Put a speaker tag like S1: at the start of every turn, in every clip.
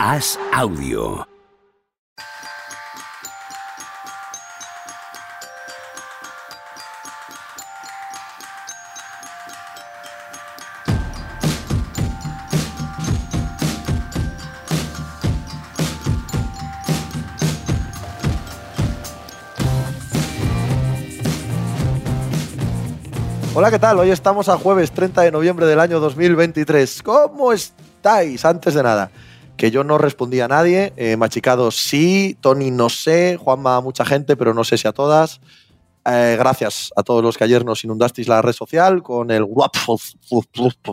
S1: Haz audio.
S2: Hola, ¿qué tal? Hoy estamos a jueves 30 de noviembre del año 2023. ¿Cómo estáis? Antes de nada, que yo no respondí a nadie. Eh, Machicado sí, Tony no sé, Juanma mucha gente, pero no sé si a todas. Eh, gracias a todos los que ayer nos inundasteis la red social con el WAP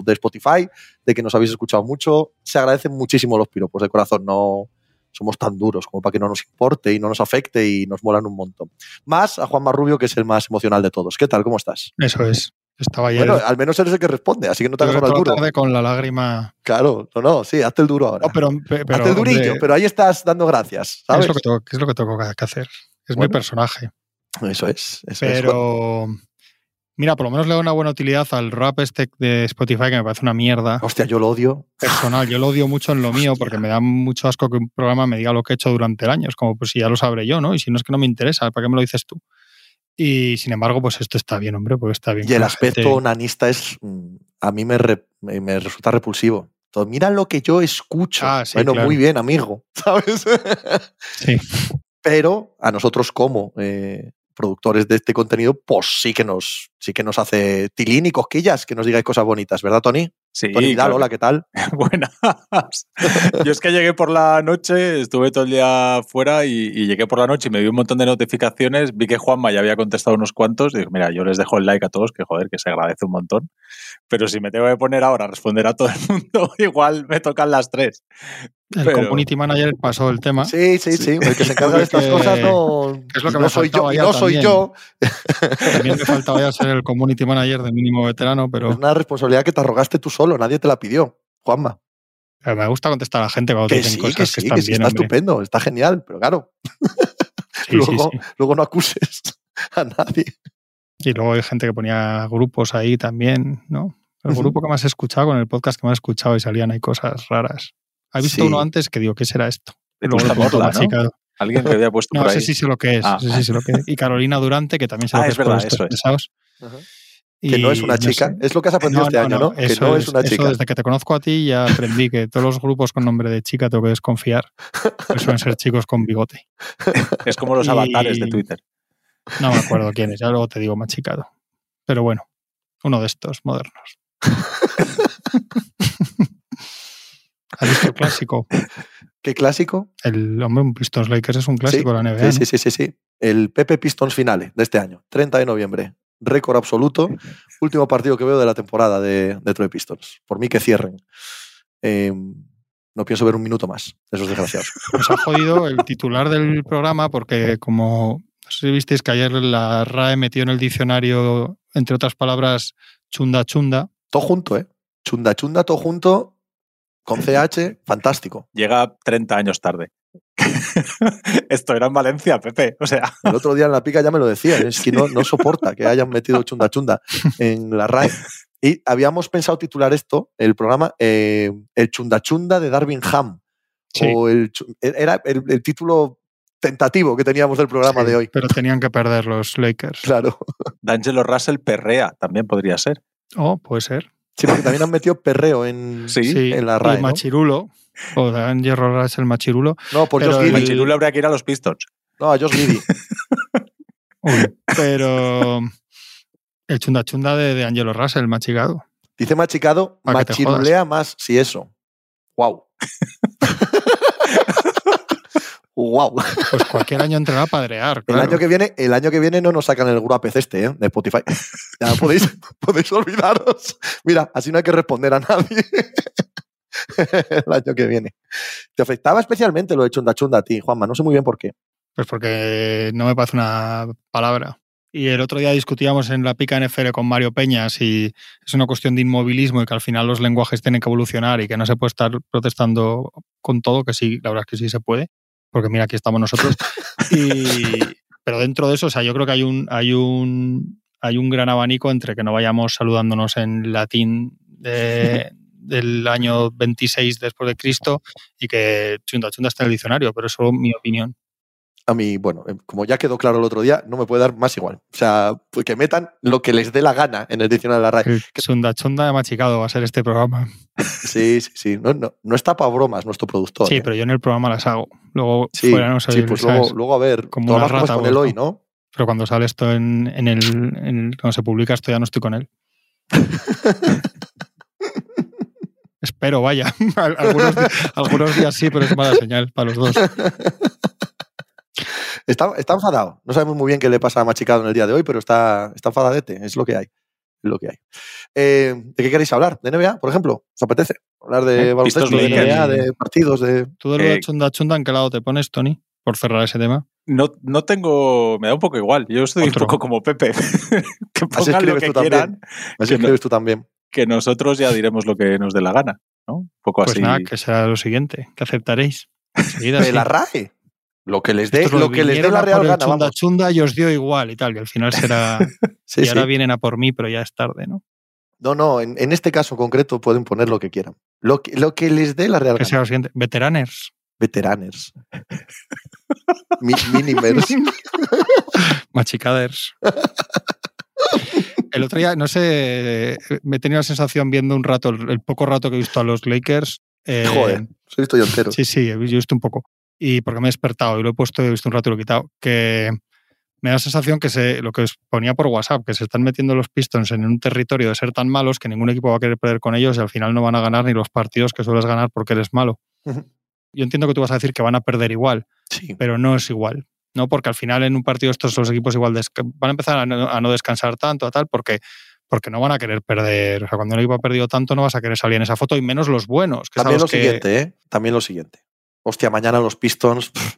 S2: de Spotify, de que nos habéis escuchado mucho. Se agradecen muchísimo los piropos de corazón, no somos tan duros como para que no nos importe y no nos afecte y nos molan un montón. Más a Juanma Rubio, que es el más emocional de todos. ¿Qué tal? ¿Cómo estás?
S3: Eso es. Estaba ayer.
S2: Bueno, al menos eres el que responde, así que no te hagas el duro.
S3: tarde con la lágrima.
S2: Claro, no, no, sí, hazte el duro ahora.
S3: No, pero, pe- pero,
S2: hazte el durillo,
S3: hombre,
S2: pero ahí estás dando gracias,
S3: ¿qué
S2: ¿sabes?
S3: es lo que tengo, es lo que tengo que hacer? Es
S2: Bueno,
S3: mi personaje.
S2: Eso es. Eso es.
S3: Pero. Mira, por lo menos le doy una buena utilidad al rap este de Spotify que me parece una mierda
S2: Hostia, yo lo odio.
S3: personal. Yo lo odio mucho en lo mío porque me da mucho asco que un programa me diga lo que he hecho durante el año. Es como, pues si ya lo sabré yo, ¿no? Y si no es que no me interesa, ¿para qué me lo dices tú? Y sin embargo, pues esto está bien, hombre, porque está bien.
S2: Y el aspecto
S3: gente-
S2: onanista es. mm, A mí me, re- me resulta repulsivo. Todo, Mira lo que yo escucho.
S3: Ah, sí,
S2: bueno,
S3: claro.
S2: muy bien, amigo. ¿Sabes?
S3: Sí,
S2: Pero a nosotros, como eh, productores de este contenido, pues sí que nos, sí que nos hace tilín y cosquillas que nos digáis cosas bonitas, ¿verdad, Tony?
S4: Sí,
S2: Tony Vidal,
S4: claro.
S2: hola, ¿qué tal?
S4: Buenas. Yo es que llegué por la noche, estuve todo el día fuera y, y llegué por la noche y me vi un montón de notificaciones, vi que Juanma ya había contestado unos cuantos, digo, mira, yo les dejo el like a todos, que joder, que se agradece un montón, pero si me tengo que poner ahora a responder a todo el mundo, igual me tocan las tres.
S3: El
S4: Pero-
S3: community manager pasó el tema.
S2: Sí, sí, sí. El que se encarga de estas cosas no,
S3: es lo que
S2: no soy yo. Y no soy yo.
S3: También me faltaba ya ser el community manager de mínimo veterano, pero
S2: Es una responsabilidad que te arrogaste tú solo, nadie te la pidió. Juanma.
S3: pero me gusta contestar a la gente cuando te
S2: Que
S3: dicen
S2: sí,
S3: cosas
S2: que
S3: están
S2: que sí,
S3: bien.
S2: está
S3: hombre.
S2: estupendo, está genial, pero claro, luego,
S3: sí.
S2: luego no acuses a nadie.
S3: Y luego hay gente que ponía grupos ahí también, ¿no? El grupo que más he escuchado con el podcast que más he escuchado y salían ahí cosas raras. ¿Has visto
S2: Sí.
S3: uno antes que digo, ¿qué será esto? Luego
S4: Alguien que había puesto
S3: No,
S4: por ahí.
S3: sí sé lo que es.
S4: Ah.
S3: sé lo que es. Y Carolina Durante, que también se lo
S4: Ah,
S3: que
S4: es verdad,
S3: estos
S4: eso es.
S3: pesados.
S2: Que no es una chica.
S3: sé.
S2: Es lo que has aprendido este año, ¿no? Que
S3: eso
S2: no es una
S3: eso
S2: chica.
S3: desde que te conozco a ti ya aprendí que todos los grupos con nombre de chica tengo que desconfiar. Que suelen ser chicos con bigote.
S4: Es como los
S3: Y-
S4: avatares de Twitter.
S3: No me acuerdo quién es, ya luego te digo machicado. Pero bueno, uno de estos modernos. ¿Has visto el clásico?
S2: ¿Qué clásico?
S3: El hombre, un Pistons Lakers es un clásico de la NBA.
S2: Sí,
S3: ¿no?
S2: sí, sí, sí, sí. El Pepe Pistons finale de este año, 30 de noviembre. Récord absoluto. Último partido que veo de la temporada de Detroit Pistons. Por mí que cierren. Eh, no pienso ver un minuto más de esos desgraciados.
S3: Nos ha jodido el titular del programa porque como no sé si visteis que ayer la RAE metió en el diccionario, entre otras palabras, chunda chunda.
S2: todo junto, ¿eh? Chunda, chunda, todo junto, con CH, fantástico.
S4: Llega 30 años tarde. Esto era en Valencia, Pepe. O sea,
S2: El otro día en la pica ya me lo decía, es que no, no soporta que hayan metido chunda chunda en la RAE. Y habíamos pensado titular esto, el programa, eh, El chunda chunda de Darwin Ham.
S3: Sí.
S2: O el, era el, el título tentativo que teníamos del programa
S3: Sí,
S2: de hoy.
S3: Pero tenían que perder los Lakers.
S2: Claro.
S4: D'Angelo Russell perrea, también podría ser.
S3: Oh, puede ser.
S2: Sí, porque también han metido perreo en,
S4: Sí.
S3: Sí,
S2: en la
S3: y
S2: RAE. ¿no?
S3: Machirulo. O Dan Roll es el Machirulo.
S2: No, por Josh
S3: el-.
S4: Machirulo habría que ir a los Pistons.
S2: No, a Josh Giddy.
S3: Pero el chunda chunda de, de Angelo Russell, machicado.
S2: Dice machicado, machirulea más si eso. Wow. wow.
S3: Pues cualquier año entrará a padrear.
S2: El año que viene, el año que viene no nos sacan el Guapez este, ¿eh? de Spotify. Ya podéis, podéis olvidaros. Mira, así no hay que responder a nadie. el año que viene. Te afectaba especialmente lo de chunda chunda a ti, Juanma. No sé muy bien por qué.
S3: Pues porque no me parece una palabra. Y el otro día discutíamos en la pica NFL con Mario Peña si es una cuestión de inmovilismo y que al final los lenguajes tienen que evolucionar y que no se puede estar protestando con todo, que sí, la verdad es que sí se puede, porque mira, aquí estamos nosotros. Y, pero dentro de eso, o sea, yo creo que hay un, hay un, hay un gran abanico entre que no vayamos saludándonos en latín de, del año 26 después de Cristo y que chunda chunda está en el diccionario, pero eso es mi opinión.
S2: A mí, bueno, em, como ya quedó claro el otro día, no me puede dar más igual. O sea, pues que metan lo que les dé la gana en el diccionario de la RAE.
S3: Que chunda chunda machicado va a ser este programa.
S2: Sí, sí, sí. No, no, no está para bromas nuestro productor.
S3: Sí,
S2: ¿eh?
S3: pero yo en el programa las hago. Luego
S2: Sí,
S3: fuera no sé,
S2: sí, pues luego, luego a ver,
S3: Como una rata
S2: con él hoy. ¿no?
S3: Pero cuando sale esto en, en el, en- cuando se publica esto ya no estoy con él. Espero, vaya. Al- algunos, algunos días sí, pero es mala señal para los dos.
S2: Está, está enfadado. No sabemos muy bien qué le pasa a Machicado en el día de hoy, pero está, está enfadadete. Es lo que hay. Es lo que hay. Eh, ¿De qué queréis hablar? ¿De NBA, por ejemplo? ¿Os apetece? Hablar de
S4: Eh,
S2: baloncesto, de. NBA, de partidos, de.
S3: ¿Tú de lo de
S4: Eh,
S3: chunda chunda en qué lado te pones, Tony? Por cerrar ese tema.
S4: No, no tengo. Me da un poco igual. Yo estoy
S3: Otro.
S4: un poco como Pepe. que
S2: Así
S4: pongan lo
S2: escribes
S4: que
S2: tú también.
S4: quieran,
S2: Así
S4: Que no-
S2: escribes tú también.
S4: que nosotros ya diremos lo que nos dé la gana. ¿no? Un poco
S3: Pues
S4: así.
S3: nada, que será lo siguiente, que aceptaréis. Enseguida,
S2: De
S3: sí.
S2: la RAE. Lo que les dé, lo que les dé la real gana,
S3: chunda
S2: vamos.
S3: chunda y os dio igual y tal, que al final será.
S2: Sí,
S3: y ahora vienen a por mí, pero ya es tarde, ¿no?
S2: No, no, en, en este caso concreto pueden poner lo que quieran. Lo que, lo que les dé la real
S3: Que
S2: gana.
S3: sea lo siguiente. Veteraners.
S2: Veteraners. Mi- minimers.
S3: Machicaders. El otro día, no sé, me he tenido la sensación viendo un rato, el, poco rato que he visto a los Lakers. eh,
S2: Joder, soy estoy yo entero.
S3: Sí, sí, he visto un poco. Y porque me he despertado y lo he puesto, he visto un rato y lo he quitado. Que me da la sensación que se, lo que os ponía por WhatsApp, que se están metiendo los Pistons en un territorio de ser tan malos que ningún equipo va a querer perder con ellos y al final no van a ganar ni los partidos que sueles ganar porque eres malo. Yo entiendo que tú vas a decir que van a perder igual,
S2: Sí.
S3: pero no es igual. ¿no? Porque al final en un partido estos los equipos igual van a empezar a no, a no descansar tanto, a tal, porque, porque no van a querer perder. O sea, cuando un equipo ha perdido tanto, no vas a querer salir en esa foto, y menos los buenos. Que
S2: También lo
S3: que-
S2: siguiente, ¿eh? También lo siguiente. Hostia, mañana los Pistons. pff,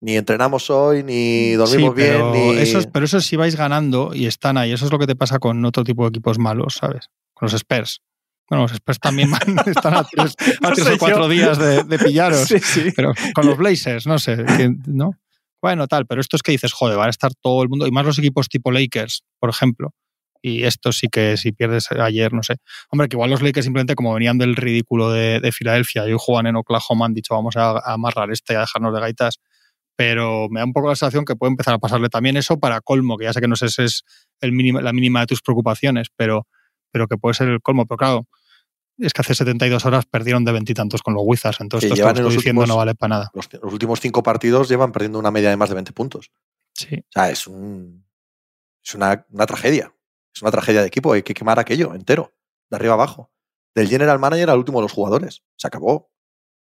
S2: ni entrenamos hoy, ni dormimos
S3: Sí, pero
S2: bien, ni.
S3: Eso es, pero eso es si vais ganando y están ahí. Eso es lo que te pasa con otro tipo de equipos malos, ¿sabes? Con los Spurs. Bueno, los Spurs también están a tres, a o cuatro
S4: yo.
S3: días de, de pillaros.
S4: Sí, sí.
S3: Pero con los Blazers, no sé, ¿no? Bueno, tal, pero esto es que dices, joder, van a estar todo el mundo, y más los equipos tipo Lakers, por ejemplo. Y esto sí que si pierdes ayer, no sé. Hombre, que igual los Lakers simplemente como venían del ridículo de, de Filadelfia y juegan en Oklahoma, han dicho vamos a, a amarrar este y a dejarnos de gaitas. Pero me da un poco la sensación que puede empezar a pasarle también eso para colmo, que ya sé que no sé si es el mínimo, la mínima de tus preocupaciones, pero, pero que puede ser el colmo. Pero claro, es que hace 72 horas perdieron de veintitantos con los Wizards, entonces esto que
S2: en
S3: estoy diciendo
S2: últimos-
S3: no vale para nada.
S2: Los, los últimos cinco partidos llevan perdiendo una media de más de 20 puntos.
S3: Sí.
S2: O sea, es un. Es una, una tragedia. Es una tragedia de equipo. Hay que quemar aquello entero, de arriba abajo. Del general manager al último de los jugadores. Se acabó.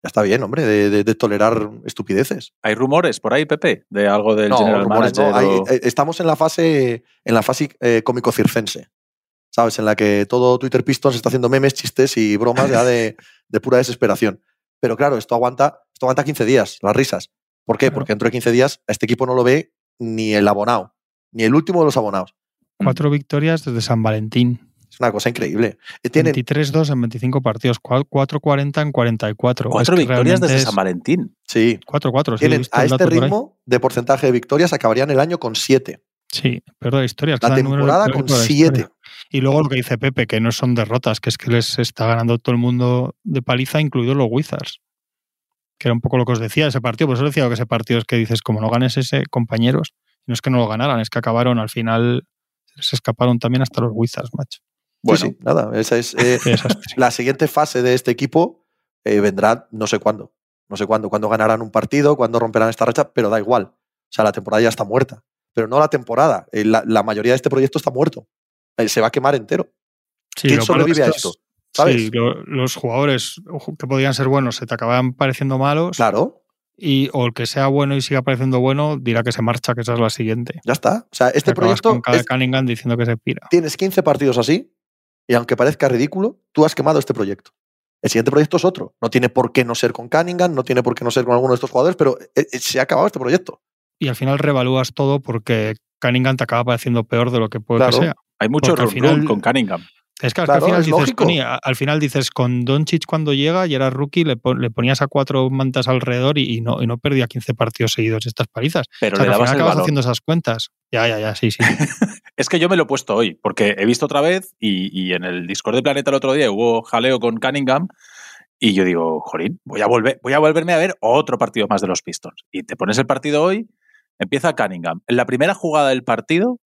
S2: Ya está bien, hombre, de, de- de tolerar estupideces.
S4: ¿Hay rumores por ahí, Pepe? De algo del
S2: No,
S4: General
S2: rumores.
S4: Manager. O-
S2: eh, estamos en la fase, en la fase eh, cómico-circense. ¿Sabes? En la que todo Twitter Pistons está haciendo memes, chistes y bromas ya de, de pura desesperación. Pero claro, esto aguanta, esto aguanta 15 días, las risas. ¿Por qué?
S3: Claro.
S2: Porque dentro de 15 días a este equipo no lo ve ni el abonado, ni el último de los abonados.
S3: Cuatro victorias desde San Valentín.
S2: Es una cosa increíble. Eh, Tienen,
S3: 23-2 en 25 partidos. 4-40 en 44.
S4: Cuatro
S3: Es que
S4: victorias desde San Valentín.
S2: sí,
S3: es 4-4. Sí, he
S2: tienen
S3: visto
S2: a este ritmo de porcentaje de victorias acabarían el año con 7.
S3: Sí, pero de historias.
S2: La temporada con 7.
S3: Y luego lo que dice Pepe, que no son derrotas, que es que les está ganando todo el mundo de paliza, incluidos los Wizards. Que era un poco lo que os decía ese partido. Por eso decía que ese partido es que dices, como no ganes ese, compañeros, no es que no lo ganaran, es que acabaron al final, se escaparon también hasta los Wizards, macho.
S2: Bueno,
S4: Bueno.
S2: nada, esa es eh, la siguiente fase de este equipo. eh, vendrá no sé cuándo. No sé cuándo. Cuándo ganarán un partido, cuándo romperán esta racha, pero da igual. O sea, la temporada ya está muerta. Pero no la temporada. eh, la, la mayoría de este proyecto está muerto. Eh, se va a quemar entero.
S3: Sí,
S2: ¿Quién sobrevive a
S3: es-
S2: esto? ¿Sabes?
S3: Sí, lo- los jugadores que podían ser buenos se te acaban pareciendo malos.
S2: Claro,
S3: Y, o el que sea bueno y siga pareciendo bueno dirá que se marcha, que esa es la siguiente.
S2: ya está. O sea, este proyecto
S3: con Kyle
S2: es-
S3: Cunningham diciendo que se pira.
S2: tienes 15 partidos así y aunque parezca ridículo, tú has quemado este proyecto. El siguiente proyecto es otro. No tiene por qué no ser con Cunningham, no tiene por qué no ser con alguno de estos jugadores, pero eh, eh, se ha acabado este proyecto.
S3: Y al final revalúas todo porque Cunningham te acaba pareciendo peor de lo que puede
S2: Claro.
S3: que sea.
S4: Hay mucho run
S3: final-
S4: con Cunningham.
S3: Es que al, final
S2: es
S3: dices,
S2: lógico.
S3: Tony, a- al final dices, con Doncic cuando llega y era rookie, le, pon- le ponías a cuatro mantas alrededor y, y no, y no perdía 15 partidos seguidos estas palizas.
S4: Pero
S3: o sea,
S4: le
S3: al
S4: dabas
S3: final
S4: el
S3: acabas haciendo esas cuentas. Ya, ya, ya, sí, sí.
S4: Es que yo me lo he puesto hoy, porque he visto otra vez y, y en el Discord de Planeta el otro día hubo jaleo con Cunningham y yo digo, jolín, voy a, volver, voy a volverme a ver otro partido más de los Pistons. Y te pones el partido hoy, empieza Cunningham. En la primera jugada del partido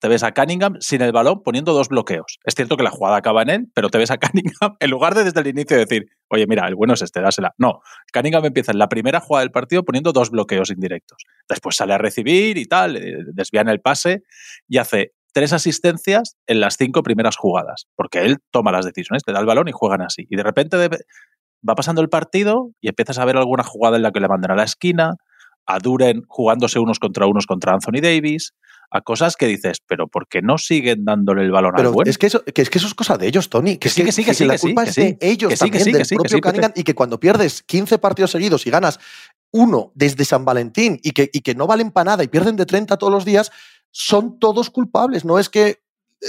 S4: te ves a Cunningham sin el balón poniendo dos bloqueos. Es cierto que la jugada acaba en él, pero te ves a Cunningham en lugar de desde el inicio decir, oye, mira, el bueno es este, dásela. No, Cunningham empieza en la primera jugada del partido poniendo dos bloqueos indirectos. Después sale a recibir y tal, eh, desvían el pase y hace tres asistencias en las cinco primeras jugadas, porque él toma las decisiones, te da el balón y juegan así. Y de repente va pasando el partido y empiezas a ver alguna jugada en la que le mandan a la esquina, a Duren jugándose unos contra unos contra Anthony Davis, a cosas que dices, pero ¿por qué no siguen dándole el balón al
S2: Pero
S4: bueno?
S2: es que, eso, que es que eso es cosa de ellos, Tony.
S4: Que sí, que sí, que sí,
S2: la
S4: que
S2: culpa es de ellos también, del propio. Cunningham, y que cuando pierdes 15 partidos seguidos y ganas uno desde San Valentín y que, y que no valen para nada y pierden de 30 todos los días, son todos culpables. No es que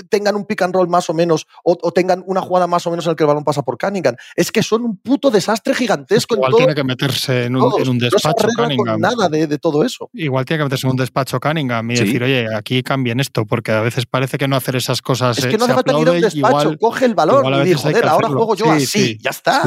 S2: tengan un pick and roll más o menos o, o tengan una jugada más o menos en la que el balón pasa por Cunningham. Es que son un puto desastre gigantesco
S3: Igual
S2: en todo.
S3: tiene que meterse en un,
S2: todos.
S3: en un
S2: no se
S3: despacho
S2: arregla con
S3: Cunningham.
S2: nada de, de todo eso.
S3: Igual tiene que meterse en un despacho Cunningham y
S4: Sí.
S3: decir, oye, aquí cambien esto, porque a veces parece que no hacer esas cosas
S2: Es
S3: eh,
S2: que no
S3: se
S2: hace falta ir a un despacho,
S3: igual-
S2: coge el balón y di,
S3: veces hay que
S2: joder, ahora
S3: hacerlo".
S2: juego yo
S3: Sí,
S2: así,
S3: sí.
S2: ya está.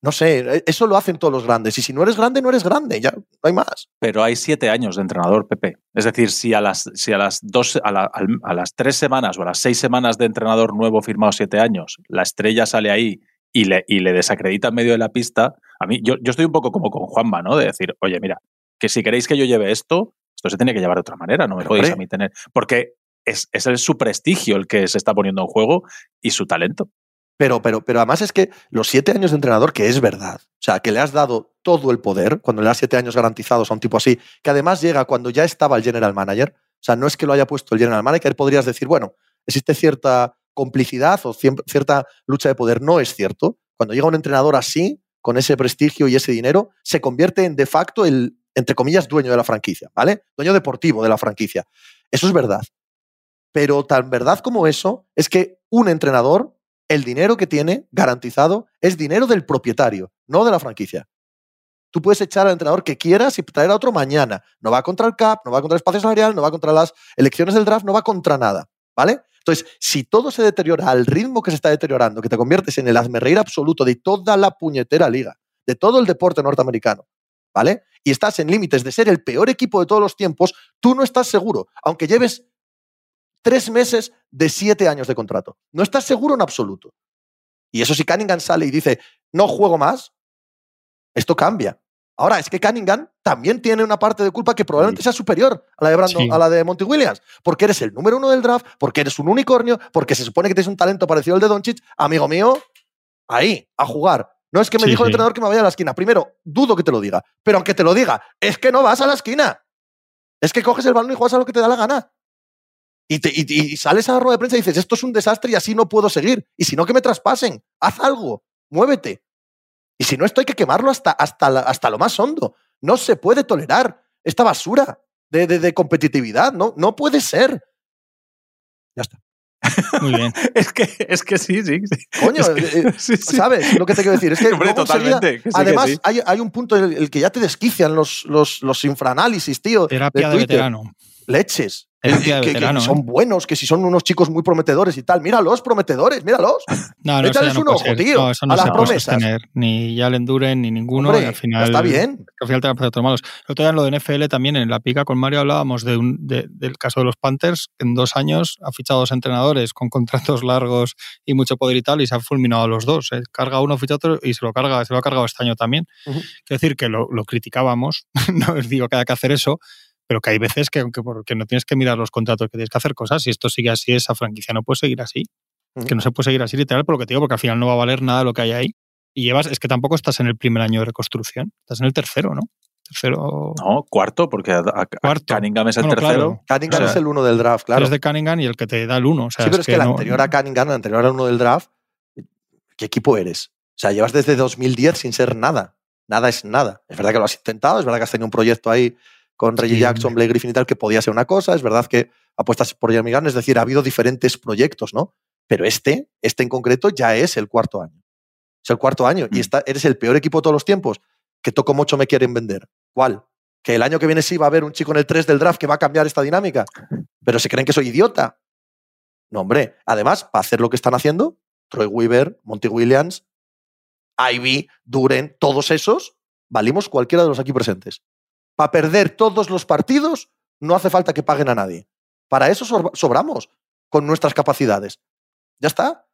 S2: No sé, eh, eso lo hacen todos los grandes. Y si no eres grande, no eres grande, ya no hay más.
S4: Pero hay siete años de entrenador, Pepe. Es decir, si a las, si a las dos, a, la- a las tres semanas o a las seis semanas de entrenador nuevo firmado siete años, la estrella sale ahí y le, y le desacredita en medio de la pista, a mí, yo, yo estoy un poco como con Juanma, ¿no? De decir, oye, mira, que si queréis que yo lleve esto, esto se tiene que llevar de otra manera, no me
S2: Pero,
S4: podéis
S2: hombre.
S4: a mí tener. Porque es, es el, su prestigio el que se está poniendo en juego y su talento.
S2: Pero, pero, pero además es que los siete años de entrenador, que es verdad, o sea, que le has dado todo el poder, cuando le das siete años garantizados a un tipo así, que además llega cuando ya estaba el general manager, o sea, no es que lo haya puesto el general manager, podrías decir, bueno, existe cierta complicidad o cierta lucha de poder. No es cierto. Cuando llega un entrenador así, con ese prestigio y ese dinero, se convierte en de facto el, entre comillas, dueño de la franquicia, ¿vale? Dueño deportivo de la franquicia. Eso es verdad. Pero tan verdad como eso es que un entrenador, el dinero que tiene garantizado es dinero del propietario, no de la franquicia. Tú puedes echar al entrenador que quieras y traer a otro mañana. No va contra el CAP, no va contra el espacio salarial, no va contra las elecciones del draft, no va contra nada. ¿Vale? Entonces, si todo se deteriora al ritmo que se está deteriorando, que te conviertes en el hazmerreír absoluto de toda la puñetera liga, de todo el deporte norteamericano, ¿vale? Y estás en límites de ser el peor equipo de todos los tiempos, tú no estás seguro, aunque lleves tres meses de siete años de contrato. No estás seguro en absoluto. Y eso si Cunningham sale y dice, no juego más, esto cambia. Ahora, es que Cunningham también tiene una parte de culpa que probablemente sea superior a la de, Brandon,
S3: Sí.
S2: a la de Monty Williams, porque eres el número uno del draft, porque eres un unicornio, porque se supone que tienes un talento parecido al de Doncic. Amigo mío, ahí, a jugar. No es que me
S3: Sí,
S2: dijo el entrenador que me vaya a la esquina. Primero, dudo que te lo diga, pero aunque te lo diga, es que no vas a la esquina. Es que coges el balón y juegas a lo que te da la gana. Y, te- y- y sales a la rueda de prensa y dices, esto es un desastre y así no puedo seguir. Y si no, que me traspasen. Haz algo. Muévete. Y si no, esto hay que quemarlo hasta, hasta, la- hasta lo más hondo. No se puede tolerar esta basura de, de- de competitividad. No, no puede ser. Ya está.
S3: Muy bien.
S4: Es que, es que sí, sí. sí.
S2: Coño,
S4: Es que-
S2: eh, eh,
S4: sí, sí.
S2: ¿sabes lo que te quiero decir? Es que
S4: Hombre, totalmente. que sí, que
S2: Además,
S4: sí.
S2: hay, hay un punto en el, que ya te desquician los, los, los infraanálisis, tío.
S3: Terapia de,
S2: Twitter.
S3: veterano.
S2: Leches. Que, son
S3: ¿eh?
S2: buenos, que si son unos chicos muy prometedores y tal. Míralos, prometedores, míralos.
S3: No, no,
S2: Échales
S3: ya no
S2: un ojo,
S3: ser.
S2: tío,
S3: No, eso no
S2: a las
S3: se
S2: promesas.
S3: sostener. Ni Jalen Duren, ni ninguno.
S2: Hombre,
S3: y al
S2: ya
S3: final,
S2: está bien.
S3: Al final te van a malos. El otro día en lo de NFL también, en la pica con Mario hablábamos de un, de- del caso de los Panthers, que en dos años ha fichado dos entrenadores con contratos largos y mucho poder y tal, y se han fulminado a los dos. ¿eh? Carga uno, ficha otro y se lo, carga, se lo ha cargado este año también.
S2: Ujú.
S3: Quiero decir que lo, lo criticábamos, no os digo que haya que hacer eso, pero que hay veces que, que porque no tienes que mirar los contratos, que tienes que hacer cosas. Si esto sigue así, esa franquicia no puede seguir así.
S2: Ujú.
S3: Que no se puede seguir así literal por lo que te digo, porque al final no va a valer nada lo que hay ahí. Y llevas, es que tampoco estás en el primer año de reconstrucción, estás en el tercero, ¿no? Tercero.
S4: No, cuarto, porque a, a- a
S3: Cuarto.
S4: Cunningham es el
S3: Bueno,
S4: tercero.
S3: claro.
S2: Cunningham
S3: O sea,
S2: es el uno del draft, claro.
S3: Eres de Cunningham y el que te da el uno. O sea,
S2: sí, pero es que, el
S3: no-
S2: anterior a Cunningham, el anterior al uno del draft, ¿qué equipo eres? O sea, llevas desde 2010 sin ser nada. Nada es nada. Es verdad que lo has intentado, es verdad que has tenido un proyecto ahí con Reggie
S3: Sí,
S2: Jackson. Blake Griffin y tal, que podía ser una cosa, es verdad que apuestas por Jeremy Gunn, es decir, ha habido diferentes proyectos, ¿no? Pero este, este en concreto, ya es el cuarto año. Es el cuarto año. Y
S4: Mm.
S2: está, eres el peor equipo de todos los tiempos. Que toco mucho me quieren vender. ¿Cuál? Que el año que viene sí va a haber un chico en el 3 del draft que va a cambiar esta dinámica. Pero se creen que soy idiota. No, hombre. Además, para hacer lo que están haciendo, Troy Weaver, Monty Williams, Ivy, Duren, todos esos, valimos cualquiera de los aquí presentes. Para perder todos los partidos, no hace falta que paguen a nadie. Para eso sobra- sobramos con nuestras capacidades. Ya está.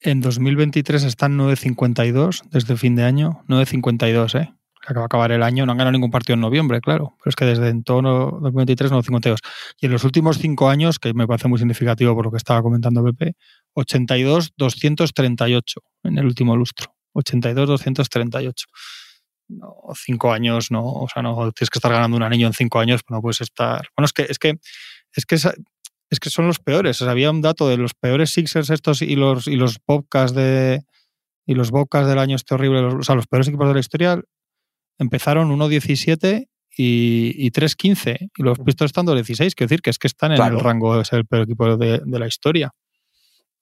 S3: En 2023 están 9.52 desde fin de año. 9.52, ¿eh? Acaba de acabar el año. No han ganado ningún partido en noviembre, claro. Pero es que desde en todo 2023, 9.52. Y en los últimos cinco años, que me parece muy significativo por lo que estaba comentando Pepe, 82-238 en el último lustro. 82-238. No, cinco años, no, o sea, no tienes que estar ganando un anillo en cinco años, pues no puedes estar. Bueno, es que, es que, es que esa- es que son los peores. O sea, había un dato de los peores Sixers estos y los y los Bobcats de y los Bobcats del año este horrible, los- o sea, los peores equipos de la historia empezaron 1-17 y, y 3-15 y los Pistons están 2-16, quiero decir que es que están en
S2: Claro.
S3: el rango de ser el peor equipo de, de la historia.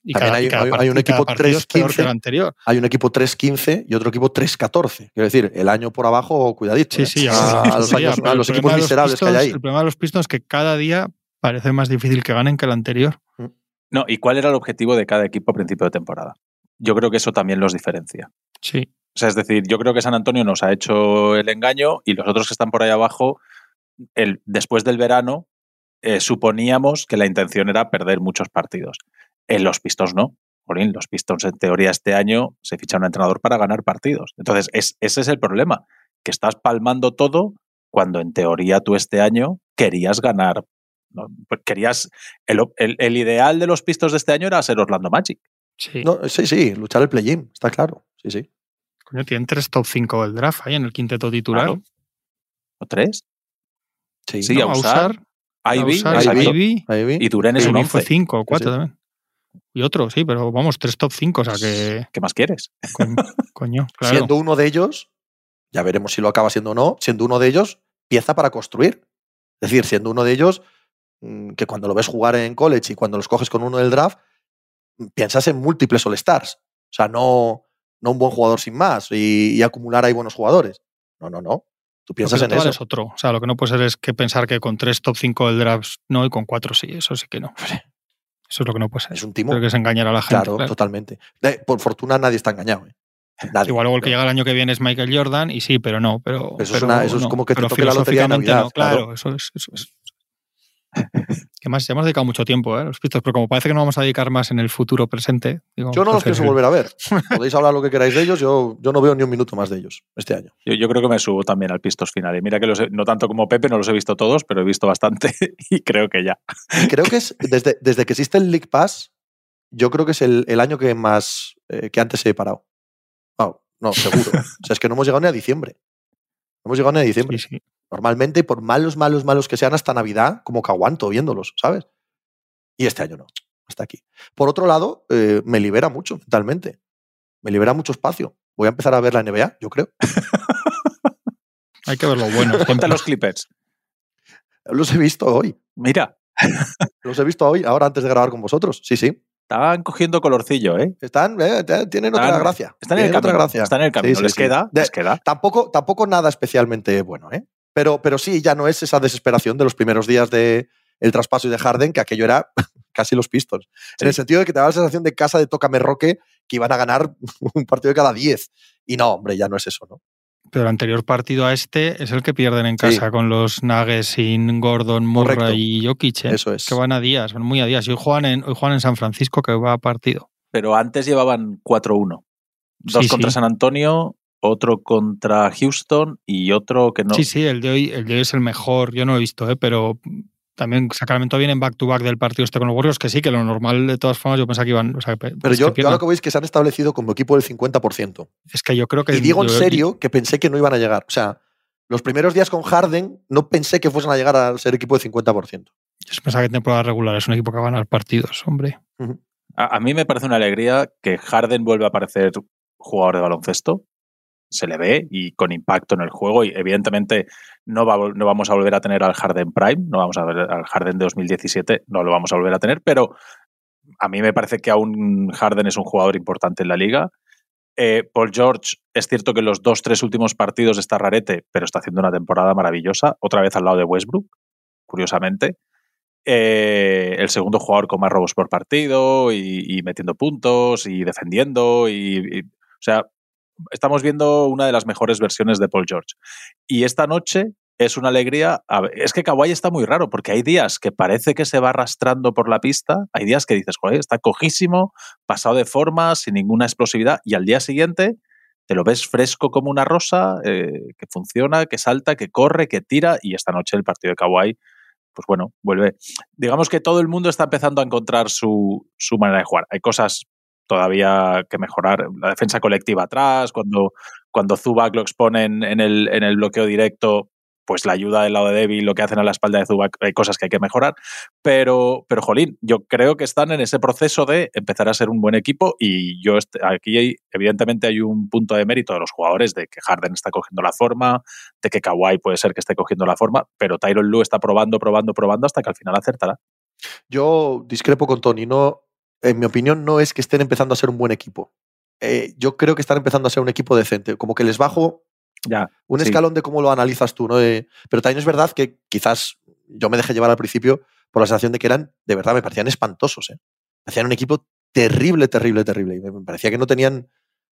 S3: Y
S2: También hay- un equipo
S3: cada partido es peor
S2: 3-15.
S3: que el anterior.
S2: Hay un equipo 3-15 y otro equipo 3-14. Quiero decir, el año por abajo, cuidadito.
S3: Sí,
S2: ¿eh?
S3: sí,
S2: a, los,
S3: sí,
S2: años- a los equipos
S3: de los
S2: miserables que hay
S3: Pistons-
S2: ahí.
S3: El problema de los Pistons es que cada día parece más difícil que ganen que el anterior.
S4: No, ¿y cuál era el objetivo de cada equipo a principio de temporada? Yo creo que eso también los diferencia.
S3: Sí.
S4: O sea, es decir, yo creo que San Antonio nos ha hecho el engaño y los otros que están por ahí abajo, el, después del verano, eh, suponíamos que la intención era perder muchos partidos. En los Pistons no. Jolín, los Pistons en teoría este año se ficha un entrenador para ganar partidos. Entonces, es, ese es el problema, que estás palmando todo cuando en teoría tú este año querías ganar. ¿no? Pues Querías. El, el- el ideal de los Pistons de este año era ser Orlando Magic.
S3: Sí.
S2: No, sí, sí, luchar el play-in, está claro. Sí, sí.
S3: Coño, tienen tres top 5 del draft ahí en el quinteto titular.
S4: Claro. ¿O tres?
S2: Sí,
S4: Sí,
S3: No,
S4: a usar,
S3: a
S4: Ivy,
S3: usar,
S4: y Duren es un
S3: Ivy fue
S4: 11.
S3: 5 o 4
S2: Sí.
S3: también. Y otro, sí, pero vamos, tres top 5, o sea que.
S4: ¿Qué más quieres?
S3: Coño, coño, claro.
S2: Siendo uno de ellos, ya veremos si lo acaba siendo o no, siendo uno de ellos, pieza para construir. Es decir, siendo uno de ellos, mm, que cuando lo ves jugar en college y cuando los coges con uno del draft, mm, piensas en múltiples All-Stars. O sea, no, no un buen jugador sin más y, y acumular ahí buenos jugadores. No, no, no. Tú
S3: Lo
S2: piensas
S3: que
S2: en eso.
S3: es otro. O sea, lo que no puede ser es que pensar que con tres top 5 del draft no y con cuatro sí. Eso sí que no. Eso es lo que no puede ser.
S2: Es un timo.
S3: Creo que es engañar a la gente.
S2: Claro,
S3: claro.
S2: totalmente. Por fortuna nadie está engañado. ¿eh? Nadie.
S3: Igual luego el que llega el año que viene es Michael Jordan y sí, pero no. Pero,
S2: Eso es
S3: pero
S2: una- eso es
S3: no.
S2: como que te toque la lotería de Navidad,
S3: no, claro,
S2: claro.
S3: eso es. Eso es. Que más, ya hemos dedicado mucho tiempo, ¿eh? Los pistos, pero como parece que no vamos a dedicar más en el futuro presente. digo,
S2: Yo no los pienso volver a ver. Podéis hablar lo que queráis de ellos, yo, yo no veo ni un minuto más de ellos este año.
S4: Yo, yo creo que me subo también al Pistos final. Y mira que los he- no tanto como Pepe, no los he visto todos, pero he visto bastante y creo que ya.
S2: Y creo que es, desde, desde que existe el League Pass, yo creo que es el, el año que más, eh, que antes he parado. No, seguro. o sea, es que no hemos llegado ni a diciembre. No hemos llegado ni a diciembre.
S3: Sí, sí.
S2: Normalmente, por malos, malos, malos que sean hasta Navidad, como que aguanto viéndolos, ¿sabes? Y este año no, hasta aquí. Por otro lado, eh, me libera mucho mentalmente. Me libera mucho espacio. Voy a empezar a ver la NBA, yo creo.
S3: Hay que ver lo bueno. Siempre.
S4: los Clippers.
S2: Los he visto hoy.
S4: Mira,
S2: Los he visto hoy, ahora antes de grabar con vosotros. Sí, sí.
S4: están cogiendo colorcillo, ¿eh?
S2: Están, eh, tienen otra
S4: Están-
S2: gracia.
S4: Están en el
S2: otra
S4: camino.
S2: gracia.
S4: Están en el camino.
S2: Sí, sí,
S4: les,
S2: sí.
S4: Queda,
S2: De-
S4: les queda.
S2: Tampoco, tampoco nada especialmente bueno, ¿eh? Pero, pero sí, ya no es esa desesperación de los primeros días de el traspaso y de Harden, que aquello era casi los Pistons. En el sentido de que te daba la sensación de casa de Tócame Roque que iban a ganar un partido de cada 10. Y no, hombre, ya no es eso, ¿no?
S3: Pero el anterior partido a este es el que pierden en
S2: Sí.
S3: casa con los Nuggets sin Gordon, Murray
S2: Correcto.
S3: y Jokic. ¿eh?
S2: Eso es.
S3: Que van a días, van muy a días. Y hoy juegan en, hoy juegan en San Francisco, que va a partido.
S4: Pero antes llevaban 4-1. Dos
S3: Sí,
S4: contra
S3: sí.
S4: San Antonio, otro contra Houston y otro que no.
S3: Sí, sí, el de hoy, el de hoy es el mejor. Yo no lo he visto, ¿eh? pero también Sacramento viene en back-to-back del partido este con los Warriors, que sí, que lo normal de todas formas yo pensaba que iban. O sea, que-
S2: Pero yo,
S3: que
S2: yo lo que veis es que se han establecido como equipo del 50%.
S3: Es que yo creo que.
S2: Y digo en
S3: yo-
S2: serio que pensé que no iban a llegar. O sea, los primeros días con Harden no pensé que fuesen a llegar a ser equipo de 50%.
S3: Yo pensaba que en temporada regular es un equipo que va a ganar partidos, hombre.
S4: A, a mí me parece una alegría que Harden vuelva a aparecer jugador de baloncesto. Se le ve y con impacto en el juego. Y evidentemente no, va, no vamos a volver a tener al Harden Prime, no vamos a ver al Harden de 2017, no lo vamos a volver a tener, pero a mí me parece que aún Harden es un jugador importante en la liga. Eh, Paul George, es cierto que los dos, tres últimos partidos está rarete, pero está haciendo una temporada maravillosa, otra vez al lado de Westbrook, curiosamente. Eh, el segundo jugador con más robos por partido y, metiendo puntos y defendiendo. Y, o sea, estamos viendo una de las mejores versiones de Paul George. Y esta noche es una alegría. Es que Kawhi está muy raro porque hay días que parece que se va arrastrando por la pista, hay días que dices, joder, está cojísimo, pasado de forma, sin ninguna explosividad, y al día siguiente te lo ves fresco como una rosa, eh, que funciona, que salta, que corre, que tira, y esta noche el partido de Kawhi, pues bueno, vuelve. Digamos que todo el mundo está empezando a encontrar su, su manera de jugar. Hay cosas todavía que mejorar. La defensa colectiva atrás, cuando, cuando Zubac lo exponen en el, en el bloqueo directo, pues la ayuda del lado de Debbie, lo que hacen a la espalda de Zubac, hay cosas que hay que mejorar. Pero, pero, jolín, yo creo que están en ese proceso de empezar a ser un buen equipo y yo aquí evidentemente hay un punto de mérito de los jugadores de que Harden está cogiendo la forma, de que Kawhi puede ser que esté cogiendo la forma, pero Tyron Lue está probando, probando, probando hasta que al final acertará.
S2: Yo discrepo con Tony, no, en mi opinión no es que estén empezando a ser un buen equipo. Eh, yo creo que están empezando a ser un equipo decente, como que les bajo
S4: ya,
S2: un escalón de cómo lo analizas tú, ¿no? pero también es verdad que quizás yo me dejé llevar al principio por la sensación de que eran, de verdad, me parecían espantosos, ¿eh? Hacían un equipo terrible, terrible, terrible. Y me parecía que no tenían